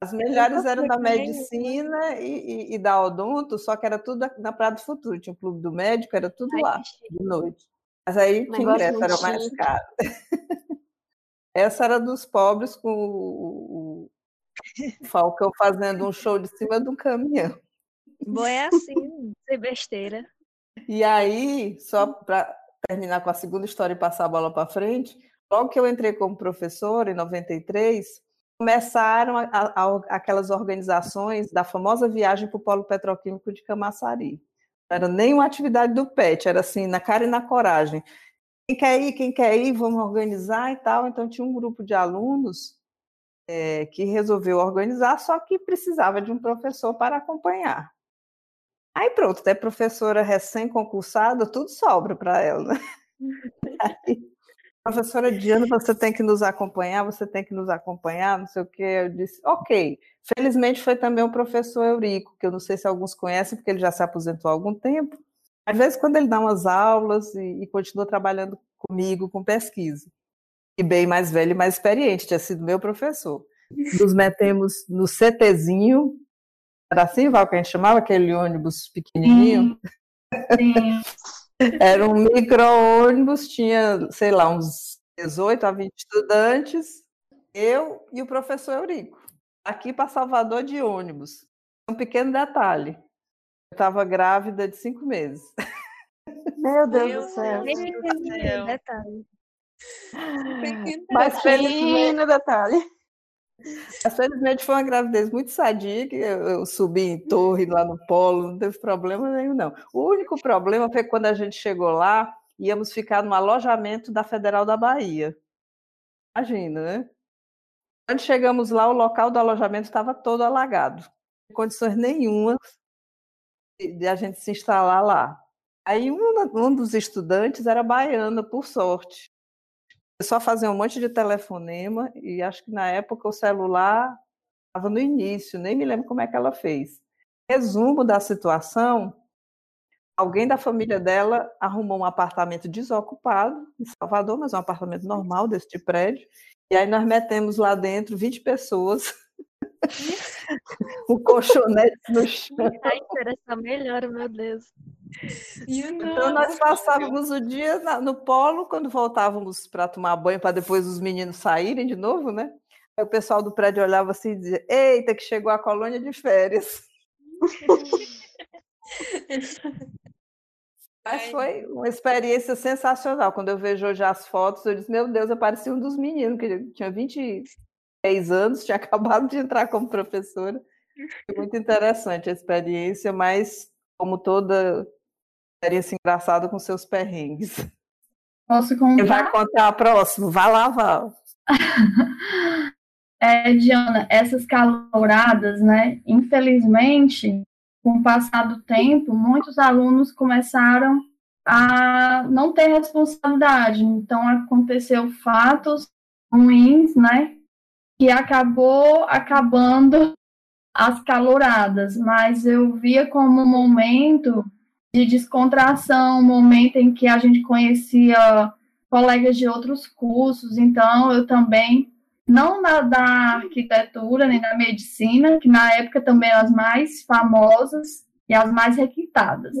As melhores eram da medicina e, e, e, da odonto, só que era tudo na Praia do Futuro. Tinha o clube do médico, era tudo Ai, lá, de noite. Mas aí tinha ingresso, era mais caro. Essa era dos pobres com o, o Falcão fazendo um show de cima do caminhão. Bom, é assim, sem besteira. E aí, só para terminar com a segunda história e passar a bola para frente, logo que eu entrei como professor, em 93, começaram a, a, aquelas organizações da famosa viagem para o Polo Petroquímico de Camaçari. Não era nem uma atividade do PET, era assim, na cara e na coragem. Quem quer ir, quem quer ir, vamos organizar e tal. Então, tinha um grupo de alunos é, que resolveu organizar, só que precisava de um professor para acompanhar. Aí pronto, até professora recém-concursada, tudo sobra para ela. Né? Aí, professora Diana, você tem que nos acompanhar, você tem que nos acompanhar, não sei o quê. Eu disse, ok. Felizmente foi também o professor Eurico, que eu não sei se alguns conhecem, porque ele já se aposentou há algum tempo. Às vezes, quando ele dá umas aulas e, e continua trabalhando comigo com pesquisa. E bem mais velho e mais experiente, tinha sido meu professor. Nos metemos no CTzinho, era assim, Val, que a gente chamava aquele ônibus pequenininho? Sim. Sim. Era um micro-ônibus, tinha, sei lá, uns 18 a 20 estudantes, eu e o professor Eurico. Aqui para Salvador de ônibus. Um pequeno detalhe. Eu estava grávida de cinco meses. Meu Deus Meu do céu. Deus. Detalhe. Mas pequeno detalhe. Felizmente foi uma gravidez muito sadia, que eu, eu, subi em torre lá no polo, não teve problema nenhum, não. O único problema foi quando a gente chegou lá, íamos ficar no alojamento da Federal da Bahia. Imagina, né? Quando chegamos lá, o local do alojamento estava todo alagado. Condições nenhuma de a gente se instalar lá. Aí um, um dos estudantes era baiana, por sorte só fazia um monte de telefonema e acho que na época o celular estava no início, nem me lembro como é que ela fez. Resumo da situação: alguém da família dela arrumou um apartamento desocupado em Salvador, mas um apartamento normal deste prédio, e aí nós metemos lá dentro 20 pessoas. o colchonete no chão. A interação melhor, meu Deus. Então nós passávamos o dia no polo, quando voltávamos para tomar banho, para depois os meninos saírem de novo, né? Aí o pessoal do prédio olhava assim e dizia: Eita, que chegou a colônia de férias. Mas foi uma experiência sensacional. Quando eu vejo hoje as fotos, eu disse: Meu Deus, eu parecia um dos meninos, que tinha 20 10 anos, tinha acabado de entrar como professora. Foi muito interessante a experiência, mas como toda experiência engraçada com seus perrengues. Posso contar? Você vai contar a próxima? Vai lá, Val. é, Diana, essas caloradas, né? Infelizmente, com o passar do tempo, muitos alunos começaram a não ter responsabilidade. Então, aconteceu fatos ruins, né? Que acabou acabando as caloradas, mas eu via como um momento de descontração, um momento em que a gente conhecia colegas de outros cursos, então eu também, não na, da arquitetura nem da medicina, que na época também eram as mais famosas e as mais requintadas.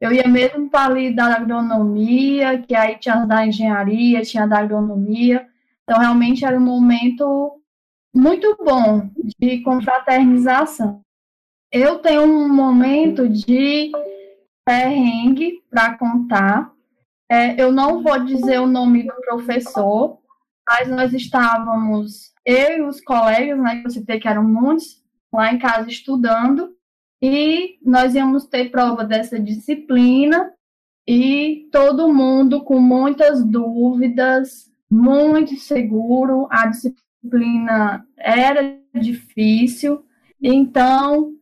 Eu ia mesmo para ali da agronomia, que aí tinha da engenharia, tinha da agronomia, então realmente era um momento muito bom de confraternização. Eu tenho um momento de perrengue para contar. É, eu não vou dizer o nome do professor, mas nós estávamos, eu e os colegas, né, que eu citei que eram muitos, lá em casa estudando, e nós íamos ter prova dessa disciplina, e todo mundo com muitas dúvidas, muito seguro, a disciplina disciplina era difícil, então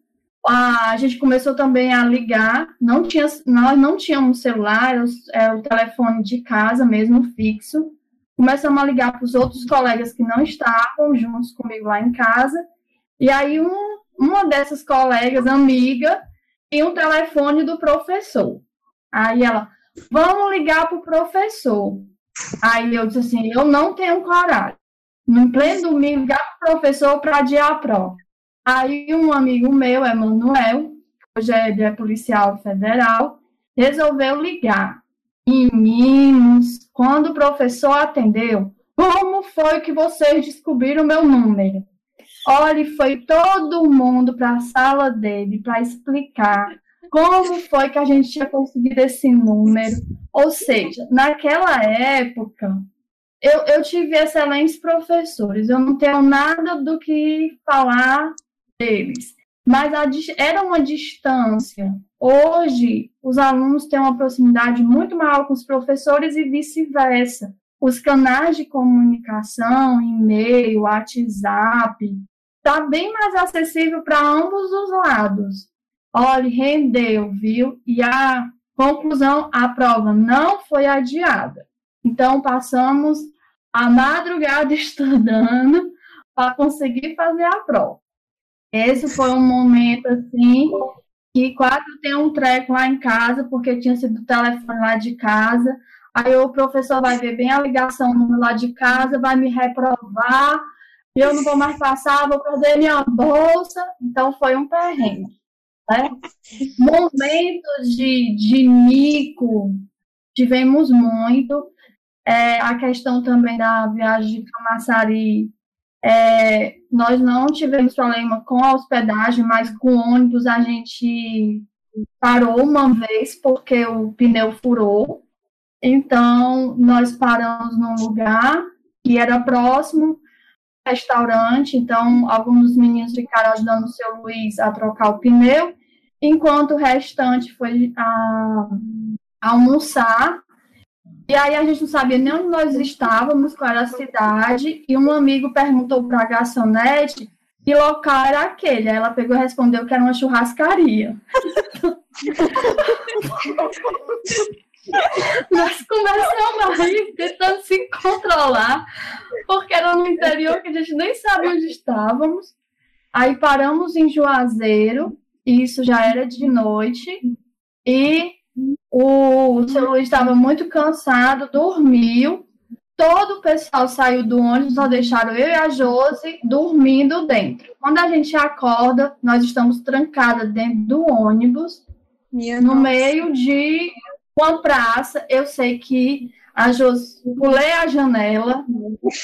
a, gente começou também a ligar, não tinha, nós não tínhamos celular, era o, o telefone de casa mesmo, fixo, começamos a ligar para os outros colegas que não estavam juntos comigo lá em casa, e aí um, uma dessas colegas, amiga, tinha um telefone do professor. Aí ela, vamos ligar para o professor. Aí eu disse assim, eu não tenho coragem no pleno domingo, para o professor para adiar a prova. Aí um amigo meu, Emanuel, hoje é, é policial federal, resolveu ligar. Meninos, quando o professor atendeu, como foi que vocês descobriram meu número? Olha, foi todo mundo para a sala dele para explicar como foi que a gente tinha conseguido esse número. Ou seja, naquela época, eu, eu tive excelentes professores, eu não tenho nada do que falar deles, mas a, era uma distância. Hoje, os alunos têm uma proximidade muito maior com os professores e vice-versa. Os canais de comunicação, e-mail, WhatsApp, está bem mais acessível para ambos os lados. Olha, rendeu, viu? E a conclusão, a prova não foi adiada. Então, passamos a madrugada estudando para conseguir fazer a prova. Esse foi um momento, assim, que quase tem um treco lá em casa, porque tinha sido o telefone lá de casa. Aí o professor vai ver bem a ligação lá de casa, vai me reprovar, eu não vou mais passar, vou perder minha bolsa. Então, foi um perrengue. Né? Momentos de, de mico, tivemos muito. É, a questão também da viagem de Camaçari, é, nós não tivemos problema com a hospedagem, mas com o ônibus a gente parou uma vez porque o pneu furou. Então, nós paramos num lugar que era próximo restaurante, então alguns meninos ficaram ajudando o seu Luiz a trocar o pneu, enquanto o restante foi a, a almoçar e aí a gente não sabia nem onde nós estávamos, qual era a cidade, e um amigo perguntou para a garçonete que local era aquele. Aí ela pegou e respondeu que era uma churrascaria. nós começamos a rir, tentando se controlar, porque era no interior que a gente nem sabia onde estávamos. Aí paramos em Juazeiro, e isso já era de noite, e o seu Luiz estava muito cansado, dormiu. Todo o pessoal saiu do ônibus, só deixaram eu e a Josi dormindo dentro. Quando a gente acorda, nós estamos trancadas dentro do ônibus, Minha no nossa. meio de uma praça. Eu sei que a Josi pulei a janela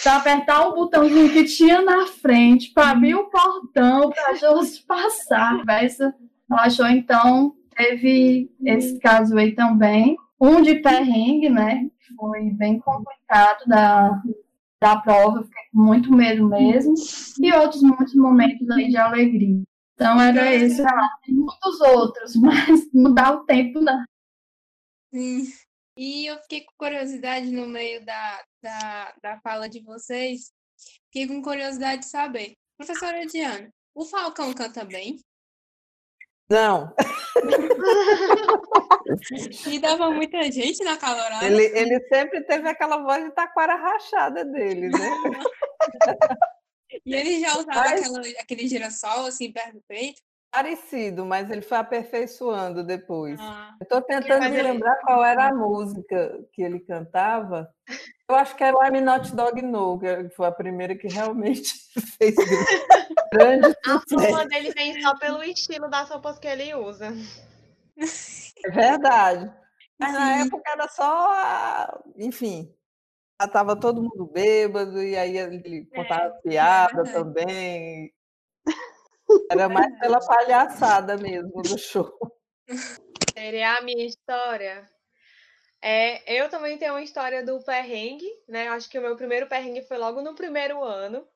para apertar o botãozinho que tinha na frente para abrir o portão para a Josi passar. Ela achou então teve esse caso aí também. Um de perrengue, né? Foi bem complicado da, da prova, fiquei com muito medo mesmo, e outros muitos momentos aí de alegria. Então era esse. Tem muitos outros, mas não dá o tempo, não. Sim. E eu fiquei com curiosidade no meio da, da, da fala de vocês. Fiquei com curiosidade de saber. Professora Diana, o Falcão canta bem? Não. e dava muita gente na calorada. Ele, ele sempre teve aquela voz de taquara rachada dele, né? e ele já usava mas... aquela, aquele girassol assim perto do peito? Parecido, mas ele foi aperfeiçoando depois. Ah, eu estou tentando me lembrar qual era a música que ele cantava. Eu acho que era o I'm Not Dog No, que foi a primeira que realmente fez grande A fama dele vem só pelo estilo das roupas que ele usa. É verdade. Mas Sim. na época era só, enfim, estava todo mundo bêbado e aí ele contava é, piada é também. Era mais pela palhaçada mesmo do show. Seria a minha história. É, eu também tenho uma história do perrengue, né? Acho que o meu primeiro perrengue foi logo no primeiro ano,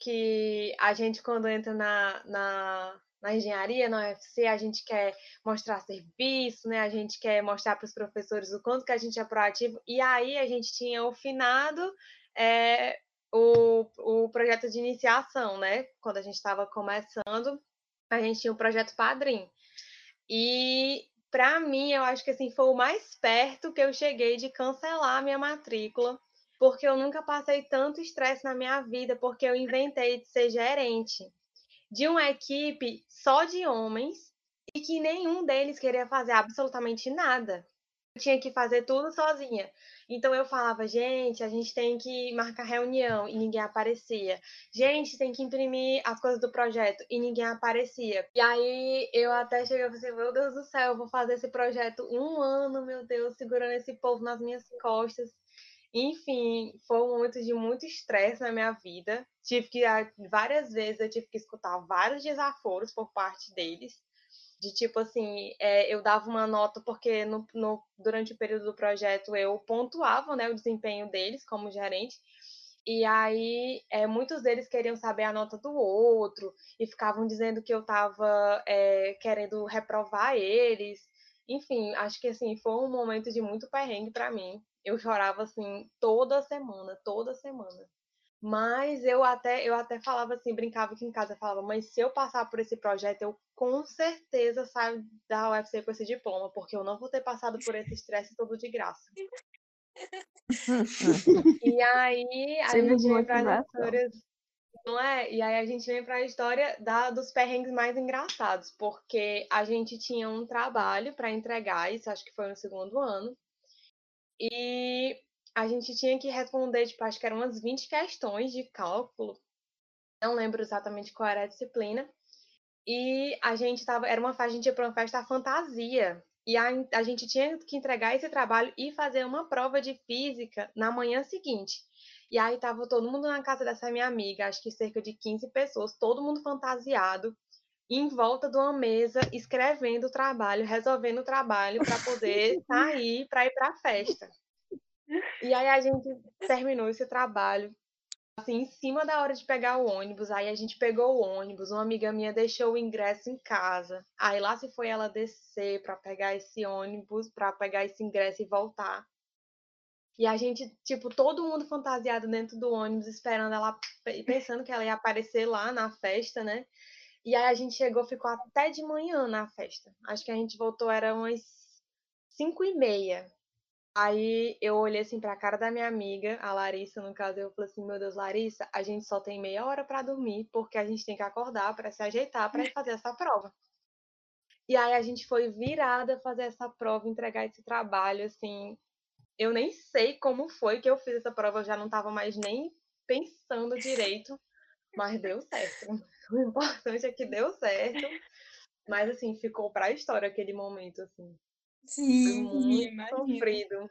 que a gente, quando entra na, na, na engenharia, na UFC, a gente quer mostrar serviço, né? A gente quer mostrar para os professores o quanto que a gente é proativo. E aí a gente tinha o finado é, o, o projeto de iniciação, né? Quando a gente estava começando, a gente tinha o projeto Padrim. E para mim, eu acho que assim foi o mais perto que eu cheguei de cancelar a minha matrícula, porque eu nunca passei tanto estresse na minha vida, porque eu inventei de ser gerente de uma equipe só de homens e que nenhum deles queria fazer absolutamente nada. Eu tinha que fazer tudo sozinha. Então eu falava, gente, a gente tem que marcar reunião e ninguém aparecia. Gente, tem que imprimir as coisas do projeto e ninguém aparecia. E aí eu até cheguei e falei, assim, meu Deus do céu, eu vou fazer esse projeto um ano, meu Deus, segurando esse povo nas minhas costas. Enfim, foi um momento de muito estresse na minha vida. Tive que, várias vezes, eu tive que escutar vários desaforos por parte deles de tipo assim, é, eu dava uma nota porque no, no, durante o período do projeto eu pontuava né, o desempenho deles como gerente, e aí é, muitos deles queriam saber a nota do outro e ficavam dizendo que eu estava é, querendo reprovar eles. Enfim, acho que assim foi um momento de muito perrengue para mim. Eu chorava assim toda semana, toda semana. Mas eu até, eu até falava assim, brincava aqui em casa, falava, mas se eu passar por esse projeto, eu com certeza saio da UFC com esse diploma, porque eu não vou ter passado por esse estresse todo de graça. e aí a gente vem para as histórias, não é? E aí a gente vem para a história da, dos perrengues mais engraçados, porque a gente tinha um trabalho para entregar, isso acho que foi no segundo ano. E a gente tinha que responder, tipo, acho que eram umas 20 questões de cálculo. Não lembro exatamente qual era a disciplina. E a gente tava, era uma a gente ia para uma festa fantasia. E a, a gente tinha que entregar esse trabalho e fazer uma prova de física na manhã seguinte. E aí tava todo mundo na casa dessa minha amiga, acho que cerca de 15 pessoas, todo mundo fantasiado, em volta de uma mesa, escrevendo o trabalho, resolvendo o trabalho para poder sair para ir para a festa. E aí a gente terminou esse trabalho, assim, em cima da hora de pegar o ônibus. Aí a gente pegou o ônibus, uma amiga minha deixou o ingresso em casa. Aí lá se foi ela descer para pegar esse ônibus, para pegar esse ingresso e voltar. E a gente, tipo, todo mundo fantasiado dentro do ônibus, esperando ela, pensando que ela ia aparecer lá na festa, né? E aí a gente chegou, ficou até de manhã na festa. Acho que a gente voltou, era umas cinco e meia. Aí eu olhei assim pra cara da minha amiga, a Larissa, no caso, eu falei assim: Meu Deus, Larissa, a gente só tem meia hora para dormir, porque a gente tem que acordar para se ajeitar para fazer essa prova. E aí a gente foi virada fazer essa prova, entregar esse trabalho, assim. Eu nem sei como foi que eu fiz essa prova, eu já não tava mais nem pensando direito, mas deu certo. O importante é que deu certo. Mas assim, ficou para história aquele momento, assim. Sim, Foi muito sofrido.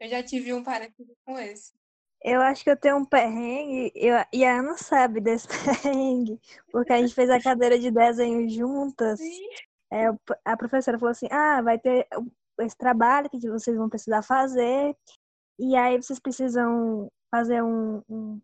Eu já tive um parecido com esse. Eu acho que eu tenho um perrengue, eu, e a Ana sabe desse perrengue, porque a gente fez a cadeira de desenho juntas. É, a professora falou assim: ah, vai ter esse trabalho que vocês vão precisar fazer, e aí vocês precisam fazer um, um,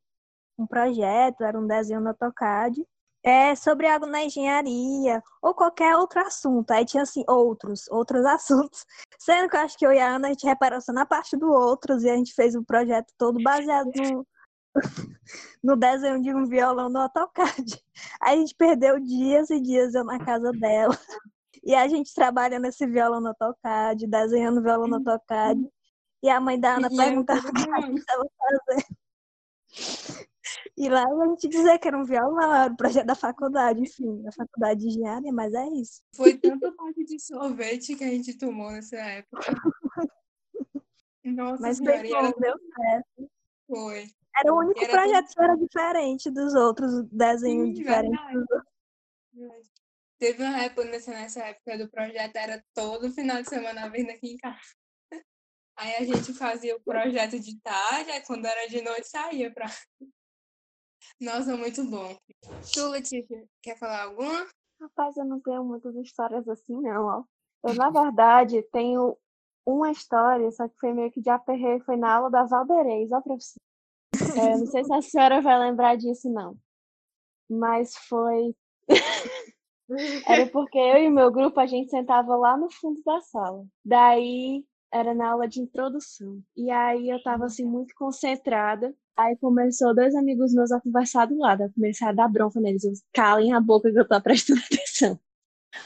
um projeto, era um desenho no AutoCAD, é, sobre algo na engenharia ou qualquer outro assunto. Aí tinha assim, outros, outros assuntos. Sendo que eu acho que eu e a Ana a gente reparou só na parte do outros e a gente fez um projeto todo baseado no, no desenho de um violão no AutoCAD. Aí a gente perdeu dias e dias eu na casa dela. E a gente trabalha nesse violão no AutoCAD, desenhando violão no AutoCAD. E a mãe da Ana perguntava o que a gente estava fazendo. E lá a gente dizia que era um violão, era o projeto da faculdade, enfim, da faculdade de engenharia, mas é isso. Foi tanto parte de sorvete que a gente tomou nessa época. Nossa mas senhora, bem bom, era... deu certo. Foi. Era o único Era projeto que era diferente dos outros, desenhos Sim, diferentes verdade. dos outros. Verdade. Teve uma época, nessa, nessa época do projeto, era todo final de semana vindo aqui em casa. Aí a gente fazia o projeto de tarde, aí quando era de noite saía pra. Nossa, muito bom. Tu, Letícia, quer falar alguma? Rapaz, eu não tenho muitas histórias assim, não. Eu, na verdade, tenho uma história, só que foi meio que de aperreio, foi na aula da Valdeirês, ó, professor. É, não sei se a senhora vai lembrar disso, não. Mas foi. Era porque eu e o meu grupo, a gente sentava lá no fundo da sala. Daí era na aula de introdução. E aí eu tava assim muito concentrada. Aí começou dois amigos meus a conversar do lado. Eu comecei a dar bronca neles. Eu, calem a boca que eu tô prestando atenção.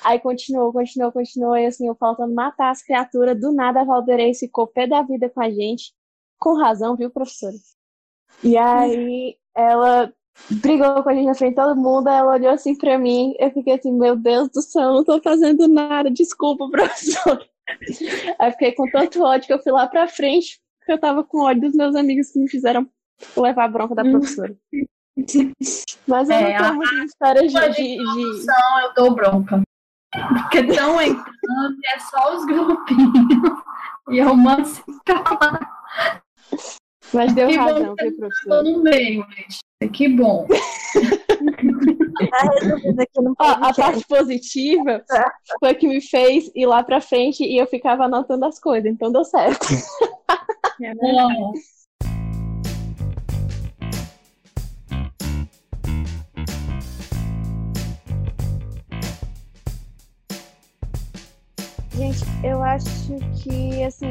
Aí continuou, continuou, continuou. E assim, eu faltando matar as criaturas. Do nada a Valdeirês ficou pé da vida com a gente. Com razão, viu, professora? E aí ela brigou com a gente na frente todo mundo. Ela olhou assim pra mim. Eu fiquei assim, meu Deus do céu, não tô fazendo nada. Desculpa, professor. Aí fiquei com tanto ódio que eu fui lá pra frente. Porque eu tava com ódio dos meus amigos que me fizeram levar a bronca da professora. Mas eu É, não tenho muitas histórias de, de, de- Não, eu dou bronca. Porque estão entrando e é só os grupinhos. E eu mando se calar. Mas deu Que razão, viu, Tô professora? no meio, gente. Que bom. Tá resolvido aqui no Ó, a parte positiva foi que me fez ir lá pra frente e eu ficava anotando as coisas, então deu certo. Bom, Gente, eu acho que, assim,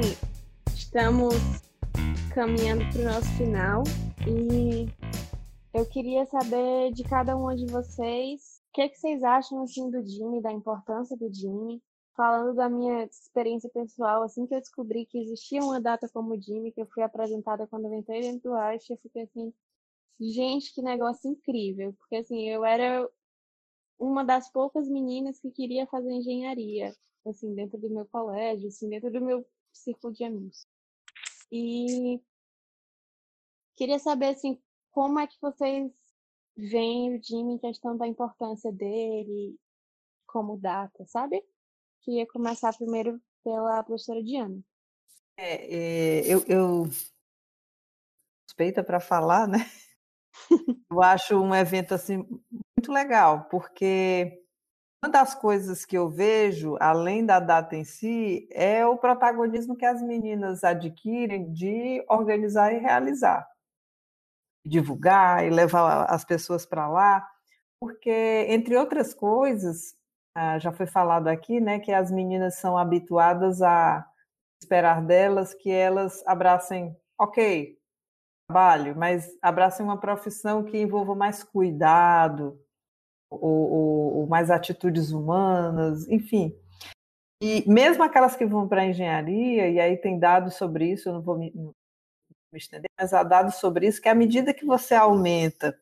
estamos caminhando para o nosso final e eu queria saber de cada uma de vocês o que, que vocês acham, assim, do Jimmy, da importância do Jimmy. Falando da minha experiência pessoal, assim que eu descobri que existia uma data como Jimmy, que eu fui apresentada quando eu entrei dentro do Arte, eu fiquei assim, gente, que negócio incrível. Porque, assim, eu era uma das poucas meninas que queria fazer engenharia assim, dentro do meu colégio, assim, dentro do meu círculo de amigos. E queria saber, assim, como é que vocês veem o Jimmy em questão da importância dele como data, sabe? Queria começar primeiro pela professora Diana. É, é, eu, eu suspeita para falar, né? Eu acho um evento assim muito legal, porque uma das coisas que eu vejo, além da data em si, é o protagonismo que as meninas adquirem de organizar e realizar, divulgar e levar as pessoas para lá, porque entre outras coisas, ah, já foi falado aqui, né, que as meninas são habituadas a esperar delas que elas abracem, ok, trabalho, mas abracem uma profissão que envolva mais cuidado, ou, ou, ou mais atitudes humanas, enfim. E mesmo aquelas que vão para a engenharia, e aí tem dados sobre isso, eu não vou me, mas há dados sobre isso, que à medida que você aumenta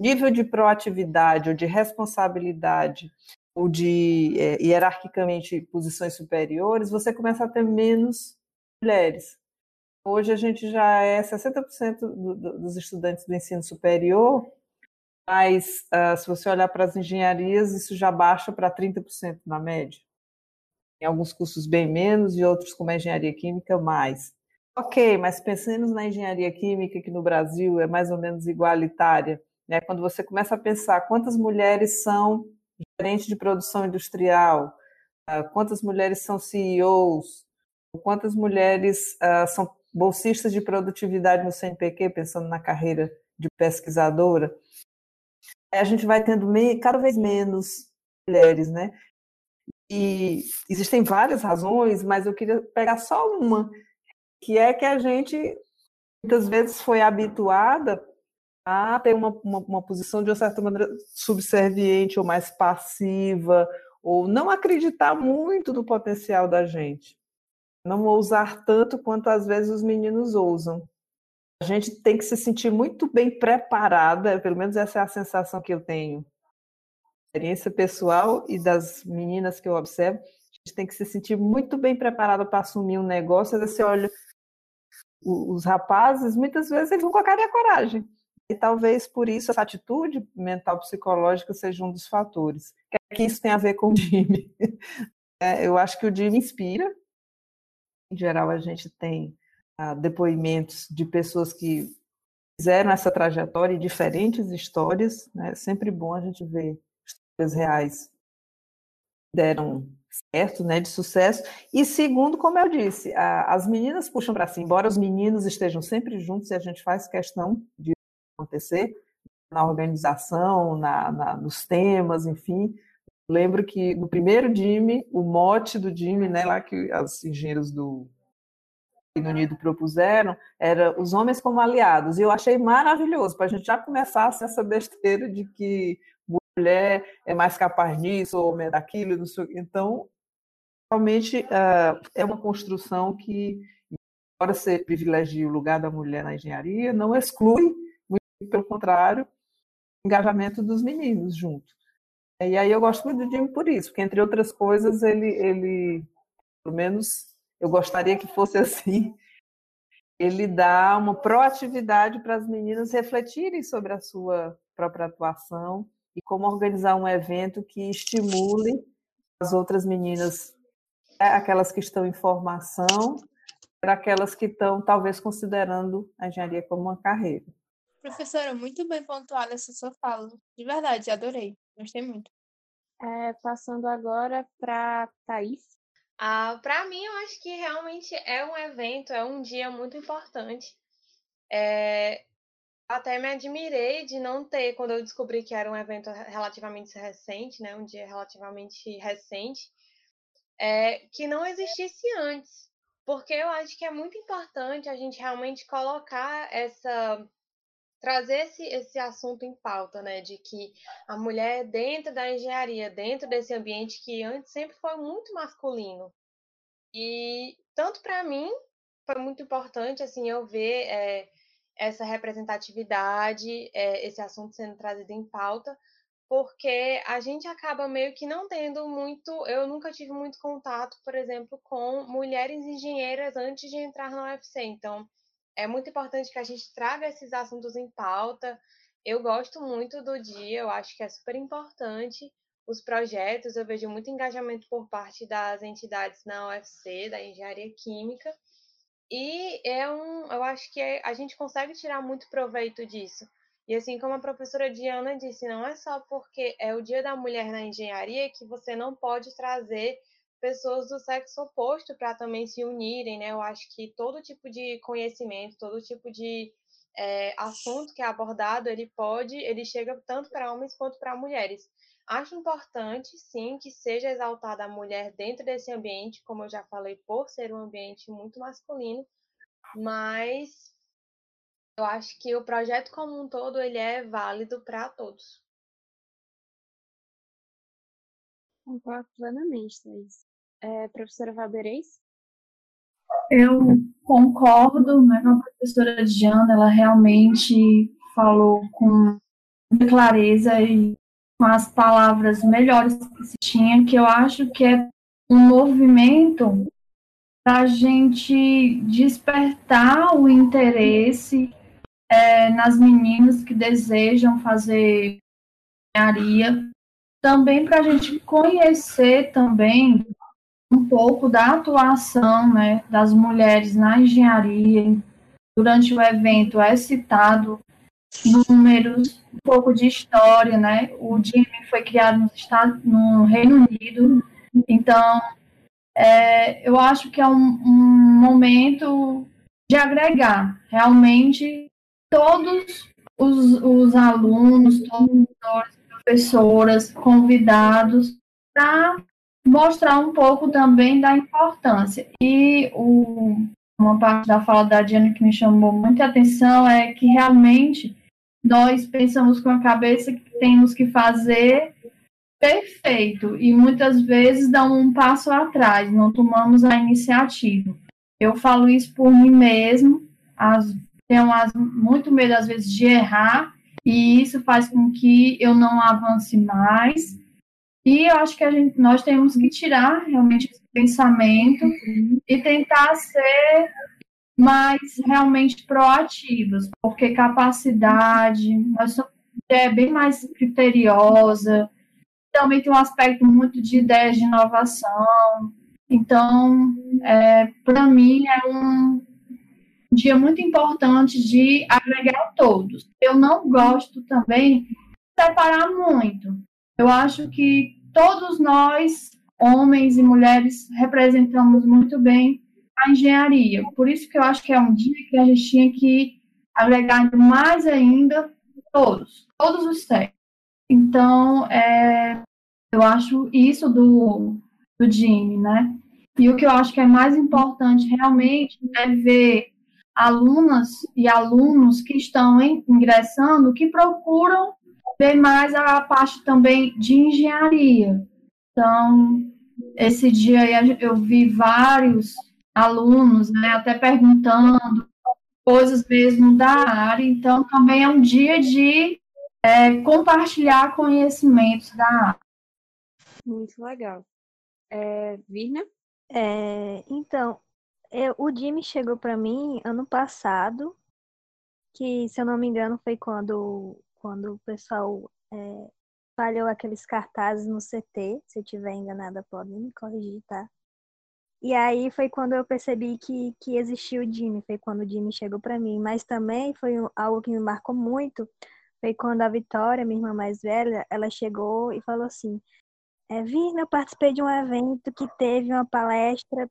nível de proatividade ou de responsabilidade ou de é, hierarquicamente posições superiores, você começa a ter menos mulheres. Hoje a gente já é 60% do, do, dos estudantes do ensino superior, mas uh, se você olhar para as engenharias, isso já baixa para 30% na média. Em alguns cursos bem menos e outros, como a engenharia química, mais. Ok, mas pensando na engenharia química, que no Brasil é mais ou menos igualitária, né? quando você começa a pensar quantas mulheres são gerentes de produção industrial, uh, quantas mulheres são CEOs, quantas mulheres uh, são bolsistas de produtividade no CNPq, pensando na carreira de pesquisadora, a gente vai tendo cada vez menos mulheres, né? E existem várias razões, mas eu queria pegar só uma, que é que a gente muitas vezes foi habituada a ter uma, uma, uma posição de uma certa maneira subserviente ou mais passiva, ou não acreditar muito no potencial da gente. Não ousar tanto quanto às vezes os meninos ousam. A gente tem que se sentir muito bem preparada, pelo menos essa é a sensação que eu tenho. Experiência pessoal e das meninas que eu observo, gente tem que se sentir muito bem preparada para assumir um negócio. Você olha, os rapazes, muitas vezes, eles vão com a cara e a coragem. E talvez por isso essa atitude mental psicológica seja um dos fatores. O que, é que isso tem a ver com o Jimmy? É, eu acho que o Jimmy inspira. Em geral, a gente tem ah, depoimentos de pessoas que fizeram essa trajetória e diferentes histórias. Né? É sempre bom a gente ver histórias reais deram certo, né, de sucesso. E segundo, como eu disse, a, as meninas puxam para si, embora os meninos estejam sempre juntos e a gente faz questão de acontecer na organização, na, na, nos temas, enfim. Lembro que no primeiro Jimmy, o mote do Jimmy, né, lá que os engenheiros do Reino Unido propuseram, era os homens como aliados. E eu achei maravilhoso, para a gente já começar essa besteira de que mulher é mais capaz disso ou é daquilo. Então, realmente ah, é uma construção que, embora ser privilegie o lugar da mulher na engenharia, não exclui pelo contrário, engajamento dos meninos junto. E aí eu gosto muito do Jimmy por isso, porque entre outras coisas ele, ele, pelo menos eu gostaria que fosse assim, ele dá uma proatividade para as meninas refletirem sobre a sua própria atuação e como organizar um evento que estimule as outras meninas, né, aquelas que estão em formação, para aquelas que estão talvez considerando a engenharia como uma carreira. Professora, muito bem pontuada essa sua fala. De verdade, adorei. Gostei muito. É, passando agora para Thaís. Ah, para mim, eu acho que realmente é um evento, é um dia muito importante. É, até me admirei de não ter, quando eu descobri que era um evento relativamente recente, né, um dia relativamente recente, é, que não existisse antes. Porque eu acho que é muito importante a gente realmente colocar essa trazer esse, esse assunto em pauta, né? De que a mulher dentro da engenharia, dentro desse ambiente que antes sempre foi muito masculino. E tanto para mim foi muito importante assim eu ver é, essa representatividade, é, esse assunto sendo trazido em pauta, porque a gente acaba meio que não tendo muito. Eu nunca tive muito contato, por exemplo, com mulheres engenheiras antes de entrar na UFC. Então, é muito importante que a gente traga esses assuntos em pauta. Eu gosto muito do dia, eu acho que é super importante os projetos, eu vejo muito engajamento por parte das entidades na UFC, da engenharia química, e é um, eu acho que é, a gente consegue tirar muito proveito disso. E assim como a professora Diana disse, não é só porque é o Dia da Mulher na Engenharia que você não pode trazer pessoas do sexo oposto para também se unirem, né? Eu acho que todo tipo de conhecimento, todo tipo de é, assunto que é abordado, ele pode, ele chega tanto para homens quanto para mulheres. Acho importante, sim, que seja exaltada a mulher dentro desse ambiente, como eu já falei, por ser um ambiente muito masculino, mas eu acho que o projeto como um todo ele é válido para todos. Concordo plenamente, Thaís. É, professora Valdeirês? Eu concordo, né, com a professora Diana, ela realmente falou com clareza e com as palavras melhores que se tinha, que eu acho que é um movimento para a gente despertar o interesse é, nas meninas que desejam fazer engenharia, também para a gente conhecer também um pouco da atuação né, das mulheres na engenharia. Durante o evento é citado números, um pouco de história, né? O DIME foi criado no, Estado, no Reino Unido, então é, eu acho que é um, um momento de de agregar realmente todos os, os alunos, todos os professoras, convidados, para mostrar um pouco também da importância. E o, uma parte da fala da Diana que me chamou muita atenção é que realmente nós pensamos com a cabeça que temos que fazer perfeito e muitas vezes damos um passo atrás, não tomamos a iniciativa. Eu falo isso por mim mesmo, as, tenho as, muito medo às vezes de errar e isso faz com que eu não avance mais. E eu acho que a gente, nós temos que tirar realmente esse pensamento e tentar ser mais realmente proativos, porque capacidade, somos é bem mais criteriosa, também tem um aspecto muito de ideias de inovação. Então, é, para mim, é um dia muito importante de agregar todos. Eu não gosto também de separar muito. Eu acho que todos nós, homens e mulheres, representamos muito bem a engenharia. Por isso que eu acho que é um dia que a gente tinha que agregar mais ainda todos, todos os técnicos. Então, é, eu acho isso do, do Jimmy, né? E o que eu acho que é mais importante realmente é ver alunas e alunos que estão ingressando que procuram ver mais a parte também de engenharia. Então, esse dia eu vi vários alunos, né, até perguntando coisas mesmo da área, então também é um dia de é, compartilhar conhecimentos da área. Muito legal. É, Virna? É, então, eu, o Jimmy chegou para mim ano passado, que se eu não me engano foi quando, quando o pessoal é, falhou aqueles cartazes no CT. Se eu tiver enganada, podem me corrigir, tá? E aí foi quando eu percebi que, que existia o Jimmy, foi quando o Jimmy chegou para mim. Mas também foi algo que me marcou muito, foi quando a Vitória, minha irmã mais velha, ela chegou e falou assim, é, Virna, eu participei de um evento que teve uma palestra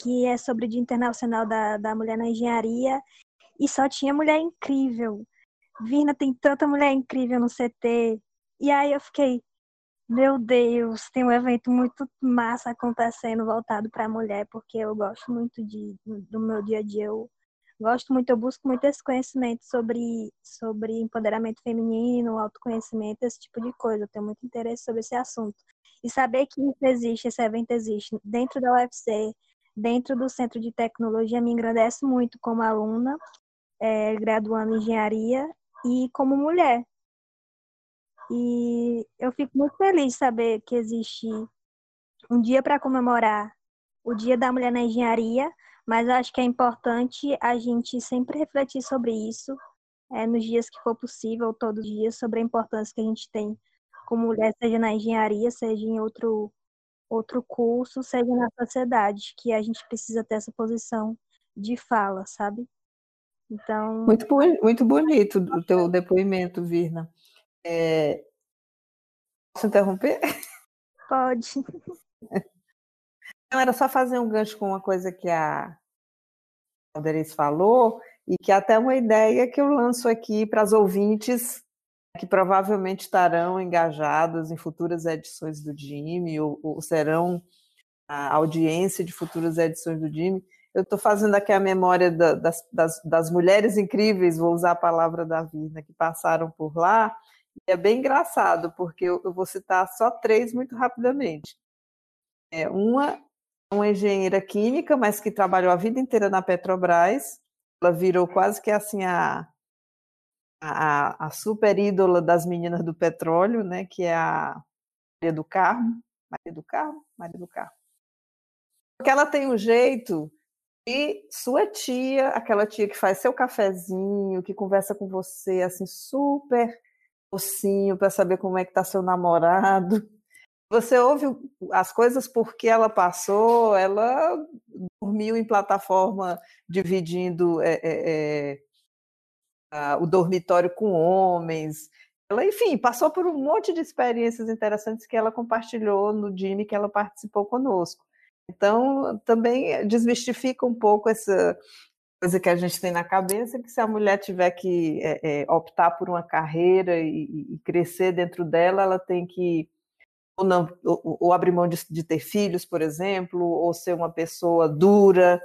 que é sobre o Dia Internacional da, da Mulher na Engenharia e só tinha mulher incrível. Virna, tem tanta mulher incrível no CT. E aí eu fiquei, meu Deus, tem um evento muito massa acontecendo voltado para a mulher, porque eu gosto muito de, do meu dia a dia. Eu gosto muito, eu busco muito esse conhecimento sobre, sobre empoderamento feminino, autoconhecimento, esse tipo de coisa. Eu tenho muito interesse sobre esse assunto. E saber que isso existe, esse evento existe dentro da UFC, dentro do Centro de Tecnologia, me engrandece muito como aluna, é, graduando em engenharia e como mulher, e eu fico muito feliz de saber que existe um dia para comemorar o Dia da Mulher na Engenharia, mas acho que é importante a gente sempre refletir sobre isso, é, nos dias que for possível, todos os dias, sobre a importância que a gente tem como mulher, seja na engenharia, seja em outro, outro curso, seja na sociedade, que a gente precisa ter essa posição de fala, sabe? Então. Muito, muito bonito o teu depoimento, Virna. É... Posso interromper? Pode. Não, era só fazer um gancho com uma coisa que a Alderice falou, e que é até uma ideia que eu lanço aqui para as ouvintes que provavelmente estarão engajadas em futuras edições do DIME, ou, ou serão a audiência de futuras edições do DIME. Eu estou fazendo aqui a memória da, das, das, das, mulheres incríveis, vou usar a palavra da Virna, que passaram por lá, é bem engraçado, porque eu, vou citar só três muito rapidamente. É, uma uma engenheira química, mas que trabalhou a vida inteira na Petrobras. Ela virou quase que assim a, a, a super ídola das meninas do petróleo, né? Que é a Maria do Carmo. Maria do Carmo? Maria do Carmo. Porque ela tem um jeito e sua tia, aquela tia que faz seu cafezinho, que conversa com você assim super docinho para saber como é que está seu namorado. Você ouve as coisas porque ela passou, ela dormiu em plataforma dividindo é, é, é, o dormitório com homens. Ela, enfim, passou por um monte de experiências interessantes que ela compartilhou no Jimmy que ela participou conosco. Então, também desmistifica um pouco essa, coisa que a gente tem na cabeça que se a mulher tiver que é, é, optar por uma carreira e, e, crescer dentro dela, ela tem que ou, não, ou, ou abrir mão de, de, ter filhos, por exemplo, ou ser uma pessoa dura.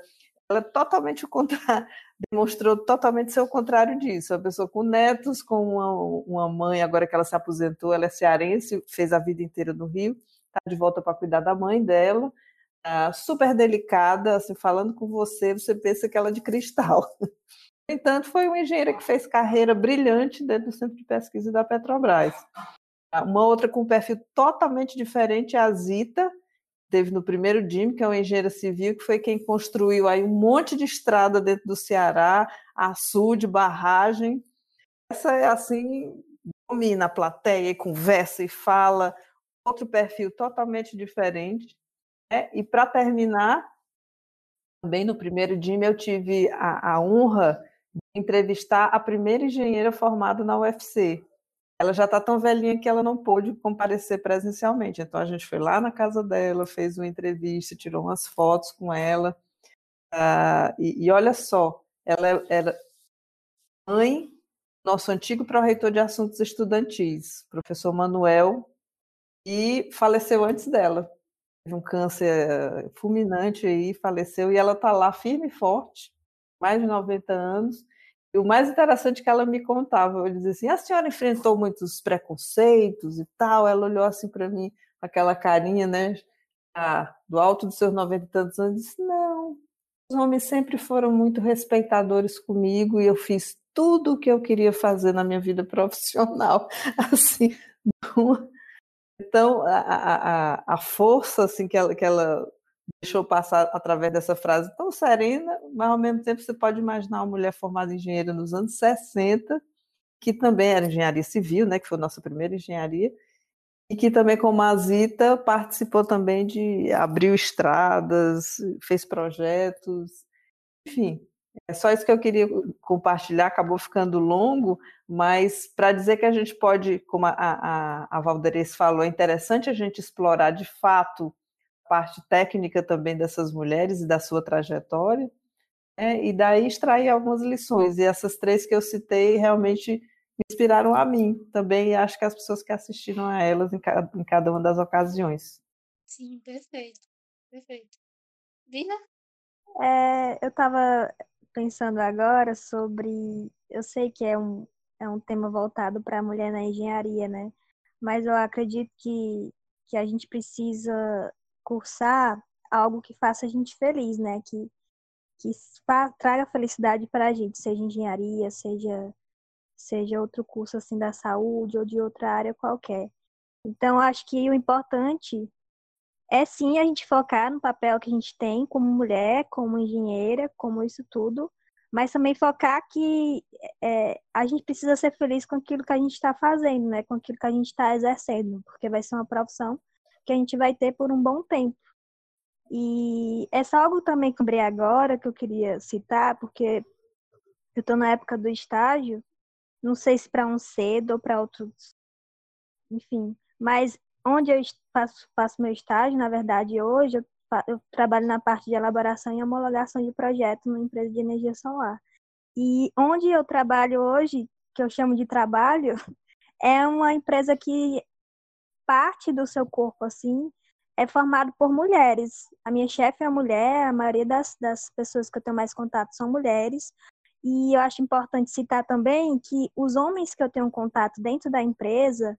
Ela é totalmente o contrário, demonstrou totalmente ser o contrário disso. Uma pessoa com netos, com uma, uma mãe, agora que ela se aposentou, ela é cearense, fez a vida inteira no Rio, está de volta para cuidar da mãe dela, super delicada, assim, falando com você, você pensa que ela é de cristal. No entanto, foi uma engenheira que fez carreira brilhante dentro do Centro de Pesquisa da Petrobras. Uma outra com um perfil totalmente diferente é a Zita, teve no primeiro DIM, que é uma engenheira civil, que foi quem construiu aí um monte de estrada dentro do Ceará, açude, barragem. Essa é assim, domina a plateia, conversa e fala, outro perfil totalmente diferente. Né? E para terminar, também no primeiro DIM eu tive a, a honra de entrevistar a primeira engenheira formada na UFC, ela já está tão velhinha que ela não pôde comparecer presencialmente. Então a gente foi lá na casa dela, fez uma entrevista, tirou umas fotos com ela. Uh, e, e, olha só, ela era mãe nosso antigo pró-reitor de assuntos estudantis, professor Manuel, e faleceu antes dela. Teve um câncer fulminante aí, faleceu, e ela está lá firme e forte, mais de 90 anos, e o mais interessante é que ela me contava, eu dizia assim, a senhora enfrentou muitos preconceitos e tal, ela olhou assim para mim, aquela carinha, né, do alto dos seus 90 e tantos anos, disse, não, os homens sempre foram muito respeitadores comigo e eu fiz tudo o que eu queria fazer na minha vida profissional, assim, então a, a, a força assim que ela, que ela deixou passar através dessa frase tão serena, mas ao mesmo tempo você pode imaginar uma mulher formada em engenheiro nos anos 60, que também era engenharia civil, né, que foi a nossa primeira engenharia, e que também, como a Zita, participou também de abriu estradas, fez projetos, enfim. É só isso que eu queria compartilhar, acabou ficando longo, mas para dizer que a gente pode, como a, a, a Valderes falou, é interessante a gente explorar de fato parte técnica também dessas mulheres e da sua trajetória, né? e daí extrair algumas lições. E essas três que eu citei realmente me inspiraram a mim também, e acho que as pessoas que assistiram a elas em cada, em cada uma das ocasiões. Sim, perfeito, perfeito. Vina? É, eu estava pensando agora sobre. Eu sei que é um, é um tema voltado para a mulher na engenharia, né? Mas eu acredito que, que a gente precisa cursar algo que faça a gente feliz, né? Que, que traga felicidade para a gente, seja engenharia, seja, seja outro curso assim da saúde ou de outra área qualquer. Então, acho que o importante é sim a gente focar no papel que a gente tem como mulher, como engenheira, como isso tudo, mas também focar que é, a gente precisa ser feliz com aquilo que a gente está fazendo, né? Com aquilo que a gente está exercendo, porque vai ser uma profissão que a gente vai ter por um bom tempo. E é só algo também que eu lembrei agora que eu queria citar, porque eu estou na época do estágio, não sei se para um cedo ou para outros, enfim, mas onde eu faço, faço meu estágio, na verdade, hoje eu, eu trabalho na parte de elaboração e homologação de projetos numa empresa de energia solar. E onde eu trabalho hoje, que eu chamo de trabalho, é uma empresa que parte do seu corpo, assim, é formado por mulheres. A minha chefe é mulher, a maioria das, das pessoas que eu tenho mais contato são mulheres. E eu acho importante citar também que os homens que eu tenho contato dentro da empresa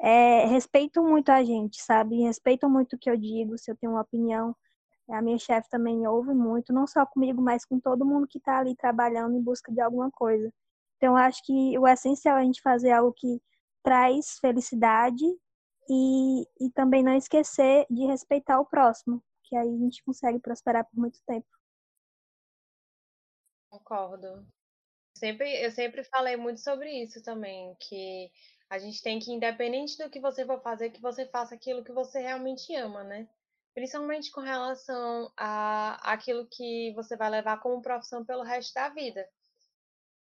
é, respeitam muito a gente, sabe? Respeitam muito o que eu digo, se eu tenho uma opinião. A minha chefe também ouve muito, não só comigo, mas com todo mundo que está ali trabalhando em busca de alguma coisa. Então, acho que o essencial é a gente fazer algo que traz felicidade e, e também não esquecer de respeitar o próximo, que aí a gente consegue prosperar por muito tempo. Concordo. Sempre, eu sempre falei muito sobre isso também, que a gente tem que, independente do que você for fazer, que você faça aquilo que você realmente ama, né? Principalmente com relação a aquilo que você vai levar como profissão pelo resto da vida.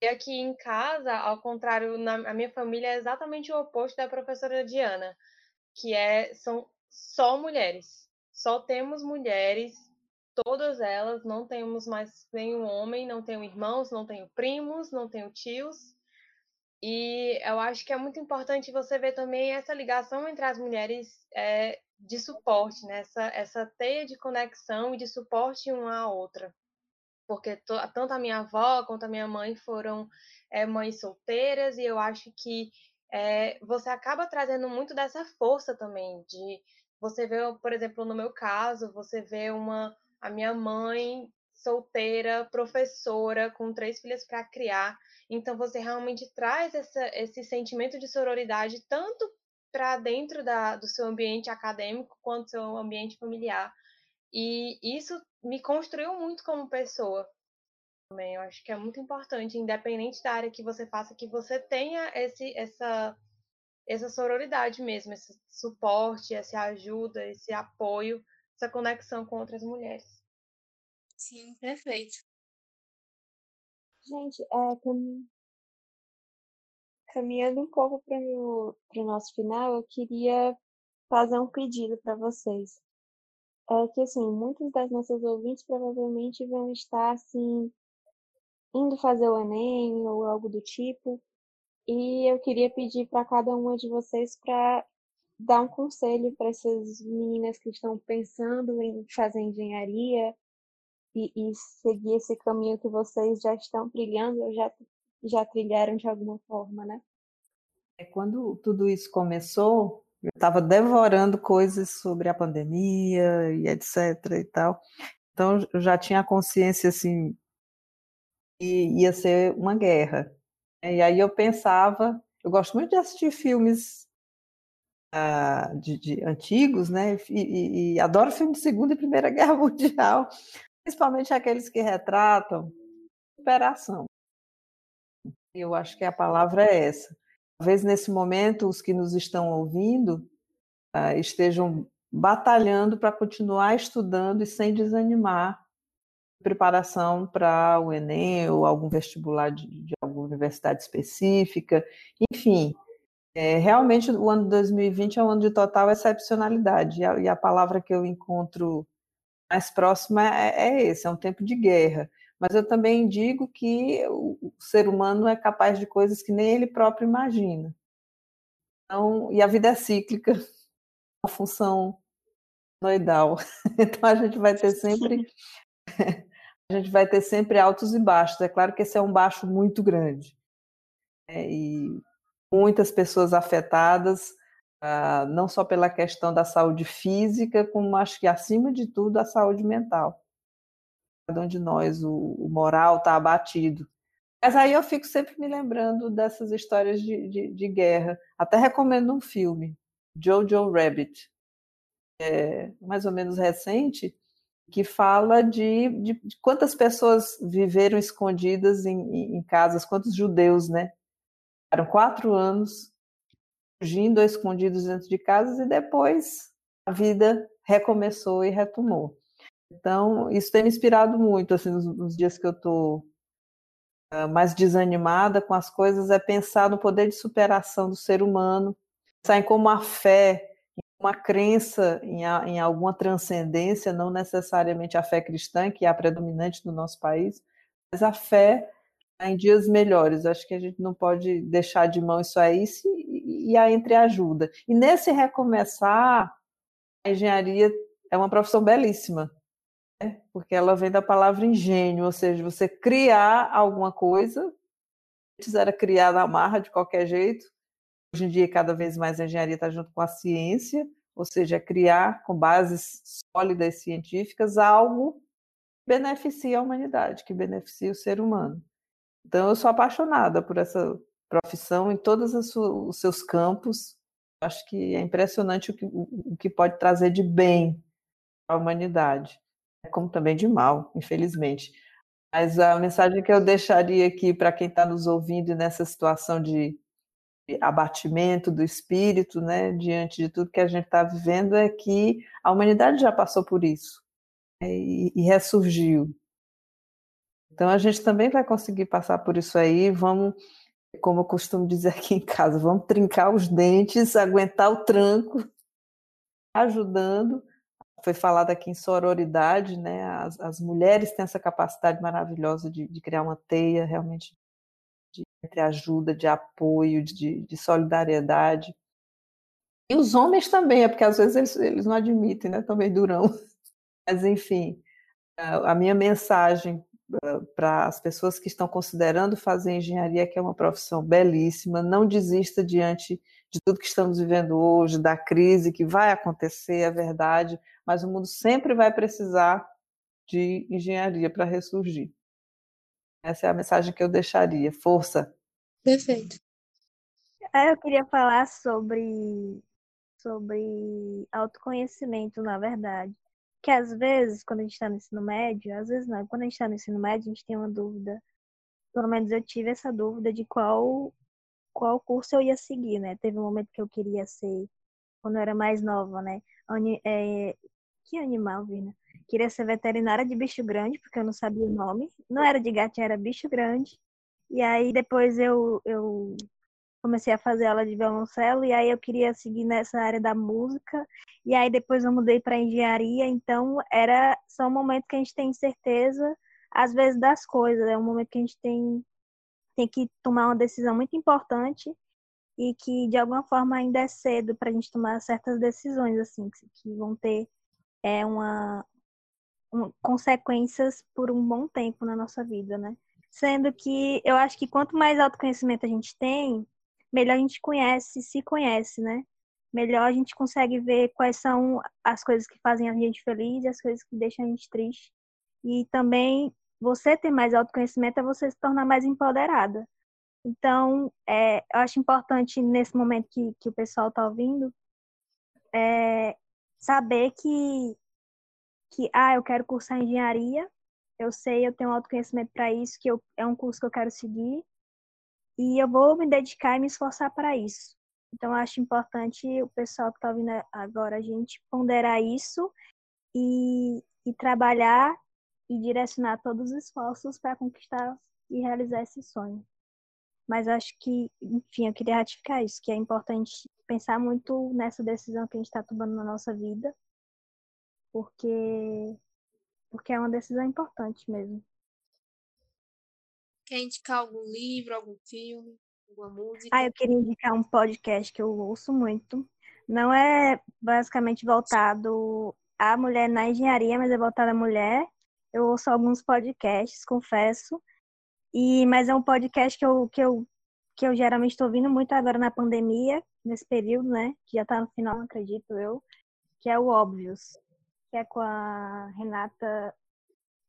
E aqui em casa, ao contrário, na a minha família é exatamente o oposto da professora Diana que é são só mulheres. Só temos mulheres todas elas, não temos mais nenhum homem, não tenho irmãos, não tenho primos, não tenho tios. E eu acho que é muito importante você ver também essa ligação entre as mulheres é, de suporte, né? essa, essa teia de conexão e de suporte uma à outra. Porque to, tanto a minha avó quanto a minha mãe foram é, mães solteiras, e eu acho que é, você acaba trazendo muito dessa força também, de você ver, por exemplo, no meu caso, você vê uma a minha mãe solteira, professora, com três filhas para criar. Então, você realmente traz essa, esse sentimento de sororidade tanto para dentro da, do seu ambiente acadêmico quanto seu ambiente familiar. E isso me construiu muito como pessoa também. Eu acho que é muito importante, independente da área que você faça, que você tenha esse, essa, essa sororidade mesmo, esse suporte, essa ajuda, esse apoio, essa conexão com outras mulheres. Sim, perfeito. Gente, é, cam... caminhando um pouco para o nosso final, eu queria fazer um pedido para vocês. É que, assim, muitos das nossas ouvintes provavelmente vão estar, assim, indo fazer o Enem ou algo do tipo, e eu queria pedir para cada uma de vocês para dar um conselho para essas meninas que estão pensando em fazer engenharia e, e seguir esse caminho que vocês já estão trilhando ou já, já trilharam de alguma forma, né? É, quando tudo isso começou, eu estava devorando coisas sobre a pandemia e etc e tal. Então, eu já tinha a consciência, assim, que ia ser uma guerra. E aí eu pensava, eu gosto muito de assistir filmes uh, de, de, antigos, né? E, e, e, adoro filmes de Segunda e Primeira Guerra Mundial principalmente aqueles que retratam superação. Eu acho que a palavra é essa. Talvez nesse momento os que nos estão ouvindo uh, estejam batalhando para continuar estudando e sem desanimar preparação para o Enem ou algum vestibular de, de alguma universidade específica, enfim, é, realmente o ano de 2020 é um ano de total excepcionalidade e a, e a palavra que eu encontro mais próxima é, é esse, é um tempo de guerra. Mas eu também digo que o ser humano é capaz de coisas que nem ele próprio imagina. Então, e a vida é cíclica, uma função noidal. Então a gente vai ter sempre a gente vai ter sempre altos e baixos. É claro que esse é um baixo muito grande. É, e muitas pessoas afetadas, ah, não só pela questão da saúde física, como acho que acima de tudo a saúde mental. Cada um de nós, o, o moral está abatido. Mas aí eu fico sempre me lembrando dessas histórias de, de, de guerra. Até recomendo um filme, Jojo Rabbit, é, mais ou menos recente, que fala de, de, de, quantas pessoas viveram escondidas em, em, em casas, quantos judeus, né? Eram quatro anos fugindo escondidos dentro de casas e depois a vida recomeçou e retomou. Então, isso tem me inspirado muito, assim, nos, nos dias que eu estou ah, mais desanimada com as coisas, é pensar no poder de superação do ser humano, pensar em como a fé, uma crença em, a, em alguma transcendência, não necessariamente a fé cristã, que é a predominante no nosso país, mas a fé em dias melhores. Acho que a gente não pode deixar de mão isso aí se, e a entreajuda. E nesse recomeçar, a engenharia é uma profissão belíssima, né? porque ela vem da palavra engenho, ou seja, você criar alguma coisa, antes era criar na marra de qualquer jeito, hoje em dia cada vez mais a engenharia está junto com a ciência, ou seja, criar com bases sólidas científicas algo que beneficia a humanidade, que beneficia o ser humano. Então, eu sou apaixonada por essa profissão em todos os seus campos. Acho que é impressionante o que, o que pode trazer de bem à humanidade, como também de mal, infelizmente. Mas a mensagem que eu deixaria aqui para quem está nos ouvindo nessa situação de abatimento do espírito, né, diante de tudo que a gente está vivendo, é que a humanidade já passou por isso né, e, e ressurgiu. Então a gente também vai conseguir passar por isso aí. Vamos, como eu costumo dizer aqui em casa, vamos trincar os dentes, aguentar o tranco, ajudando foi falado aqui em sororidade, né? As, as mulheres têm essa capacidade maravilhosa de, de criar uma teia realmente de, de ajuda, de apoio, de, de, solidariedade. E os homens também, é porque às vezes eles, eles não admitem, né? Também durão. Mas, enfim, a minha mensagem para as pessoas que estão considerando fazer engenharia, que é uma profissão belíssima, não desista diante de tudo que estamos vivendo hoje, da crise que vai acontecer, é verdade, mas o mundo sempre vai precisar de engenharia para ressurgir. Essa é a mensagem que eu deixaria. Força! Perfeito. É, eu queria falar sobre, sobre autoconhecimento, na verdade. Que às vezes, quando a gente está no ensino médio, às vezes não, quando a gente está no ensino médio, a gente tem uma dúvida. Pelo menos eu tive essa dúvida de qual, qual curso eu ia seguir, né? Teve um momento que eu queria ser, quando eu era mais nova, né? É, que animal, Vina? Queria ser veterinária de bicho grande, porque eu não sabia o nome. Não era de gatinha, era bicho grande. E aí depois eu, eu comecei a fazer aula de violoncelo e aí eu queria seguir nessa área da música e aí depois eu mudei para engenharia então era só um momento que a gente tem certeza às vezes das coisas é um momento que a gente tem tem que tomar uma decisão muito importante e que de alguma forma ainda é cedo para a gente tomar certas decisões assim que, que vão ter é uma um, consequências por um bom tempo na nossa vida né? Sendo que eu acho que quanto mais autoconhecimento a gente tem melhor a gente conhece, se conhece, né? Melhor a gente consegue ver quais são as coisas que fazem a gente feliz e as coisas que deixam a gente triste. E também você ter mais autoconhecimento é você se tornar mais empoderada. Então, é, eu acho importante nesse momento que, que o pessoal está ouvindo é, saber que, que, ah, eu quero cursar engenharia, eu sei, eu tenho autoconhecimento para isso, que eu, é um curso que eu quero seguir, e eu vou me dedicar e me esforçar para isso. Então, acho importante o pessoal que está ouvindo agora a gente ponderar isso e, e trabalhar e direcionar todos os esforços para conquistar e realizar esse sonho. Mas acho que, enfim, eu queria ratificar isso, que é importante pensar muito nessa decisão que a gente está tomando na nossa vida, porque, porque é uma decisão importante mesmo. Quer indicar algum livro, algum filme, alguma música? Ah, eu queria indicar um podcast que eu ouço muito. Não é basicamente voltado à mulher na engenharia, mas é voltado à mulher. Eu ouço alguns podcasts, confesso. E, mas é um podcast que eu, que eu, que eu geralmente estou ouvindo muito agora na pandemia, nesse período, né? Que já está no final, acredito eu. Que é o Óbvios. Que é com a Renata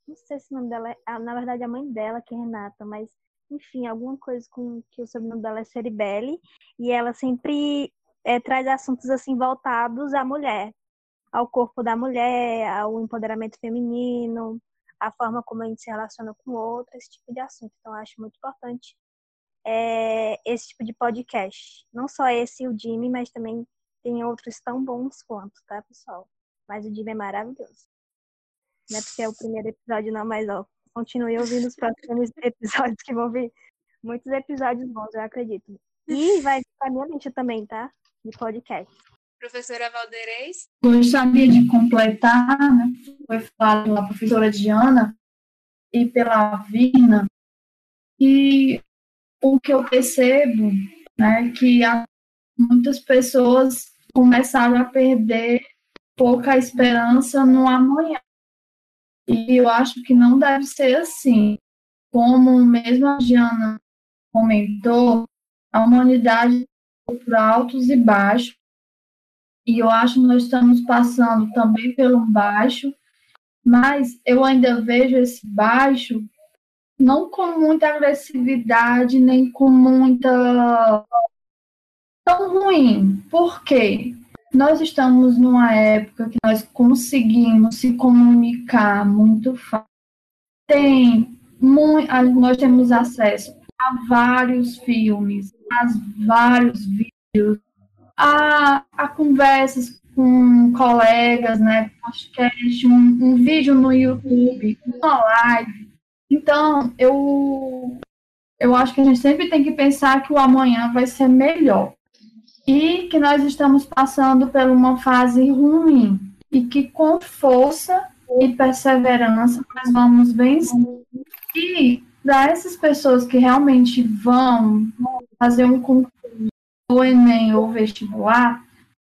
não sei se o nome dela é. Na verdade, a mãe dela, que é Renata, mas enfim, alguma coisa com que o sobrenome dela é Ceribelli. E ela sempre é, traz assuntos assim voltados à mulher, ao corpo da mulher, ao empoderamento feminino, a forma como a gente se relaciona com outra, esse tipo de assunto. Então, acho muito importante é, esse tipo de podcast. Não só esse, o Jimmy, mas também tem outros tão bons quanto, tá, pessoal? Mas o Jimmy é maravilhoso né? Porque é o primeiro episódio, não, mas ó, continue ouvindo os próximos episódios que vão vir muitos episódios bons, eu acredito. E vai para minha mente também, tá? De podcast. Professora Valdeirês? Gostaria de completar, né? Foi falado pela professora Diana e pela Vina, que o que eu percebo, né, que muitas pessoas começaram a perder pouca esperança no amanhã. E eu acho que não deve ser assim. Como mesmo a Diana comentou, a humanidade por altos e baixos. E eu acho que nós estamos passando também pelo baixo, mas eu ainda vejo esse baixo não com muita agressividade, nem com muita. tão ruim. Por quê? Nós estamos numa época que nós conseguimos se comunicar muito fácil. Tem muito, nós temos acesso a vários filmes, a vários vídeos, a, a conversas com colegas, né, podcast, um, um vídeo no YouTube, uma live. Então, eu eu acho que a gente sempre tem que pensar que o amanhã vai ser melhor e que nós estamos passando por uma fase ruim. e que com força e perseverança nós vamos vencer. E para essas pessoas que realmente vão fazer um concurso, ou Enem ou vestibular,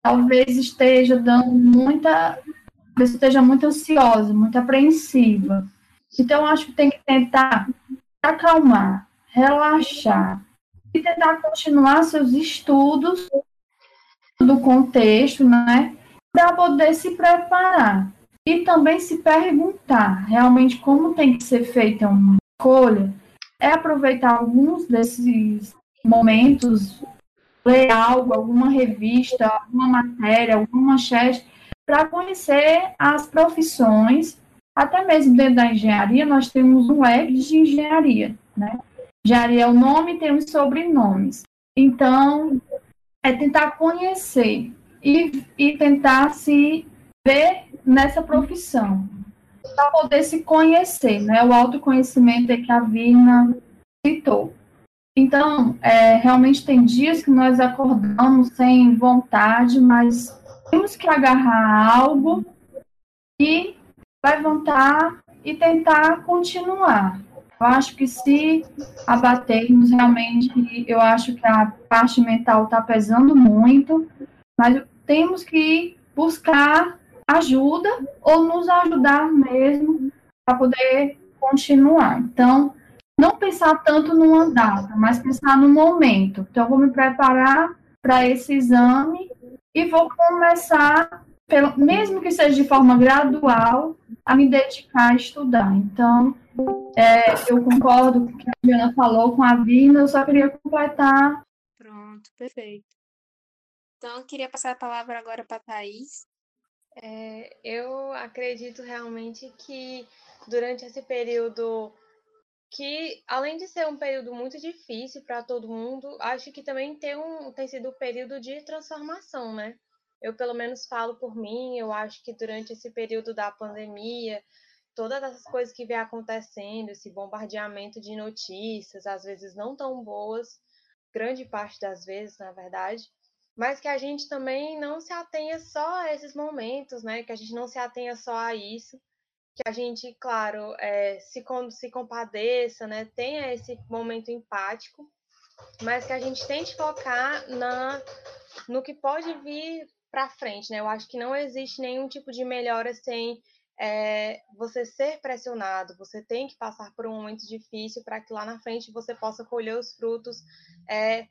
talvez esteja dando muita, talvez esteja muito ansiosa, muito apreensiva. Então, acho que tem que tentar acalmar, relaxar e tentar continuar seus estudos do contexto, né, para poder se preparar e também se perguntar realmente como tem que ser feita uma escolha, é aproveitar alguns desses momentos, ler algo, alguma revista, alguma matéria, alguma manchete, para conhecer as profissões, até mesmo dentro da engenharia, nós temos um leque de engenharia, né? Engenharia é o nome, temos sobrenomes. Então, é tentar conhecer e, e tentar se ver nessa profissão, para poder se conhecer, né? O autoconhecimento é que a Vina citou. Então, é, realmente tem dias que nós acordamos sem vontade, mas temos que agarrar algo e levantar e tentar continuar. Eu acho que se abatermos realmente, eu acho que a parte mental está pesando muito, mas temos que buscar ajuda ou nos ajudar mesmo para poder continuar. Então, não pensar tanto numa data, mas pensar no momento. Então, vou me preparar para esse exame e vou começar, pelo, mesmo que seja de forma gradual, a me dedicar a estudar. Então, é, eu concordo com o que a Diana falou com a Vina, eu só queria completar. Pronto, perfeito. Então, eu queria passar a palavra agora para a Thaís, é, eu acredito realmente que durante esse período, que além de ser um período muito difícil para todo mundo, acho que também tem, um, tem sido um período de transformação, né? Eu, pelo menos, falo por mim, eu acho que durante esse período da pandemia, todas essas coisas que vem acontecendo, esse bombardeamento de notícias, às vezes não tão boas, grande parte das vezes, na verdade, mas que a gente também não se atenha só a esses momentos, né? Que a gente não se atenha só a isso, que a gente, claro, é, se, se compadeça, né? Tenha esse momento empático, mas que a gente tente focar na, no que pode vir para frente, né? Eu acho que não existe nenhum tipo de melhora sem é, você ser pressionado, você tem que passar por um momento difícil para que lá na frente você possa colher os frutos é,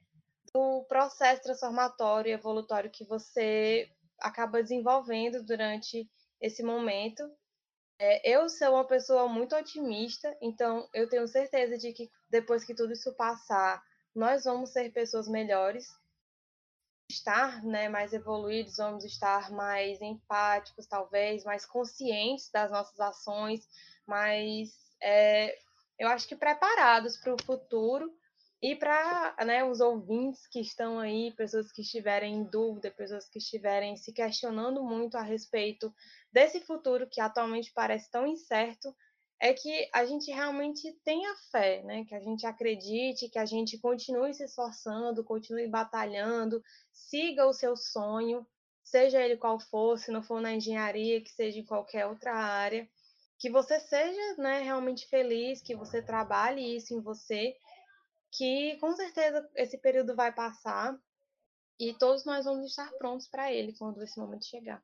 do processo transformatório e evolutório que você acaba desenvolvendo durante esse momento. É, eu sou uma pessoa muito otimista, então eu tenho certeza de que depois que tudo isso passar, nós vamos ser pessoas melhores, estar né, mais evoluídos, vamos estar mais empáticos, talvez, mais conscientes das nossas ações, mais, é, eu acho que preparados para o futuro e para né, os ouvintes que estão aí, pessoas que estiverem em dúvida, pessoas que estiverem se questionando muito a respeito desse futuro que atualmente parece tão incerto, é que a gente realmente tenha fé, né? que a gente acredite, que a gente continue se esforçando, continue batalhando, siga o seu sonho, seja ele qual for, se não for na engenharia, que seja em qualquer outra área, que você seja né, realmente feliz, que você trabalhe isso em você que com certeza esse período vai passar e todos nós vamos estar prontos para ele quando esse momento chegar.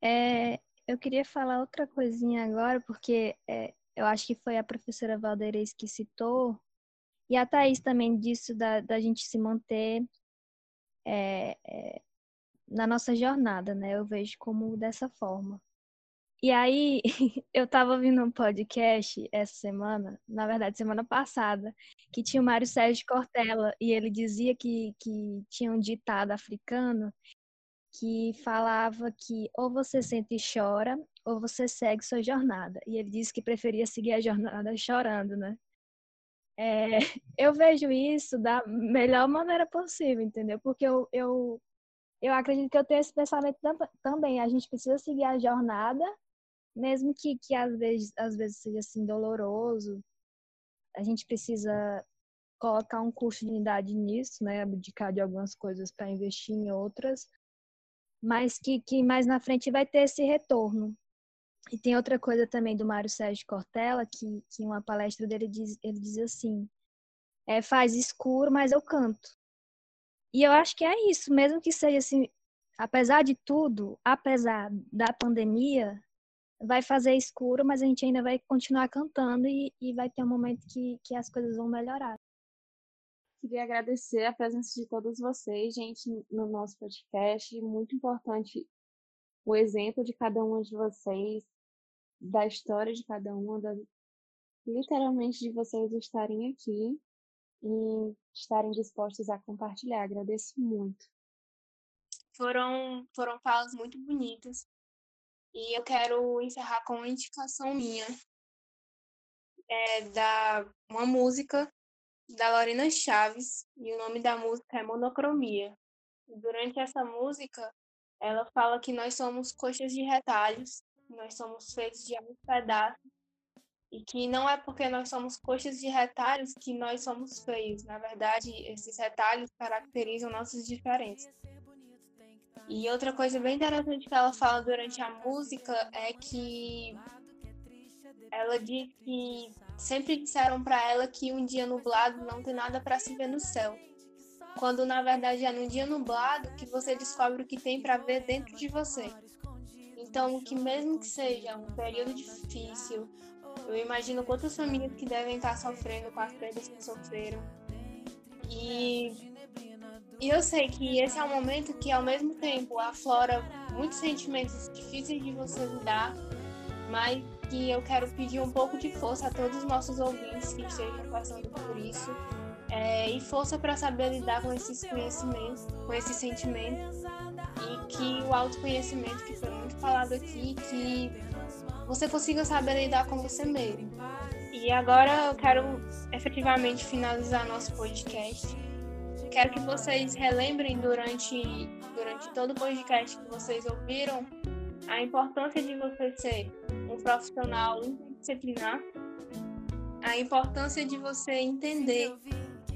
É, eu queria falar outra coisinha agora, porque é, eu acho que foi a professora Valdeirês que citou, e a Thaís também disse da, da gente se manter é, é, na nossa jornada, né? Eu vejo como dessa forma. E aí, eu tava ouvindo um podcast essa semana, na verdade, semana passada, que tinha o Mário Sérgio Cortella, e ele dizia que, que tinha um ditado africano que falava que ou você sente e chora, ou você segue sua jornada. E ele disse que preferia seguir a jornada chorando, né? É, eu vejo isso da melhor maneira possível, entendeu? Porque eu, eu, eu acredito que eu tenho esse pensamento também. A gente precisa seguir a jornada mesmo que, que às, vezes, às vezes seja assim doloroso, a gente precisa colocar um custo de unidade nisso, né? Abdicar de algumas coisas para investir em outras. Mas que, que mais na frente vai ter esse retorno. E tem outra coisa também do Mário Sérgio Cortella, que, que uma palestra dele diz, ele diz assim, é, faz escuro, mas eu canto. E eu acho que é isso, mesmo que seja assim, apesar de tudo, apesar da pandemia, vai fazer escuro, mas a gente ainda vai continuar cantando e, e vai ter um momento que, que as coisas vão melhorar. Queria agradecer a presença de todos vocês, gente, no nosso podcast. Muito importante o exemplo de cada uma de vocês, da história de cada uma, da, literalmente de vocês estarem aqui e estarem dispostos a compartilhar. Agradeço muito. Foram, foram falas muito bonitas. E eu quero encerrar com uma indicação minha. É da uma música da Lorena Chaves, e o nome da música é Monocromia. Durante essa música, ela fala que nós somos coxas de retalhos, nós somos feitos de alguns pedaços, e que não é porque nós somos coxas de retalhos que nós somos feios. Na verdade, esses retalhos caracterizam nossas diferenças. E outra coisa bem interessante que ela fala durante a música é que ela diz que sempre disseram para ela que um dia nublado não tem nada para se ver no céu. Quando na verdade é num dia nublado que você descobre o que tem para ver dentro de você. Então, que mesmo que seja um período difícil, eu imagino quantas famílias que devem estar sofrendo com as perdas que sofreram. E, e eu sei que esse é um momento que, ao mesmo tempo, aflora muitos sentimentos difíceis de você lidar, mas que eu quero pedir um pouco de força a todos os nossos ouvintes que estejam passando por isso. É, e força para saber lidar com esses conhecimentos, com esses sentimentos, e que o autoconhecimento, que foi muito falado aqui, que você consiga saber lidar com você mesmo. E agora eu quero efetivamente finalizar nosso podcast. Quero que vocês relembrem durante, durante todo o podcast que vocês ouviram a importância de você ser profissional interdisciplinar, a importância de você entender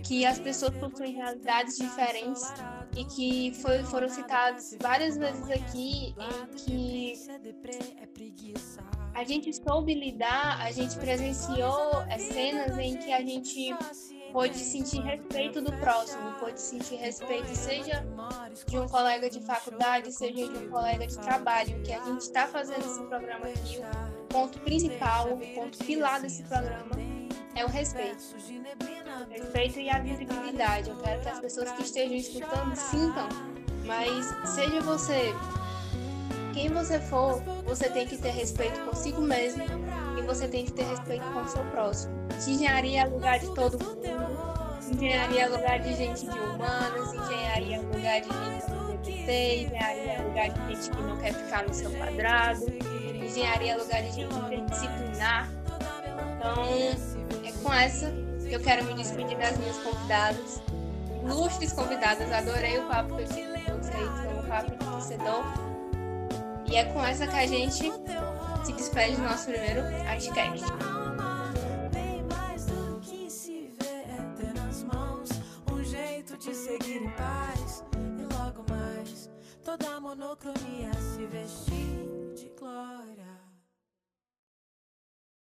que as pessoas possuem realidades diferentes e que foi, foram citadas várias vezes aqui em que a gente soube lidar, a gente presenciou cenas em que a gente pôde sentir respeito do próximo, pôde sentir respeito, seja de um colega de faculdade, seja de um colega de trabalho, que a gente está fazendo esse programa aqui, ponto principal, o ponto pilar desse programa é o respeito. O respeito e a visibilidade. Eu quero que as pessoas que estejam escutando sintam, mas seja você quem você for, você tem que ter respeito consigo mesmo e você tem que ter respeito com o seu próximo. Engenharia é lugar de todo mundo, engenharia é lugar de gente de humanas, engenharia é lugar de gente LGBT, engenharia é lugar de gente que não quer ficar no seu quadrado, engenharia lugar de interdisciplinar. Então, é com essa que eu quero me despedir das minhas convidadas, ilustres convidadas. Adorei o papo que eu tive com vocês, foi um papo enriquecedor. E é com essa que a gente se despede do nosso primeiro Artcast. seguir em paz e logo mais toda a monocronia se vestir de glória.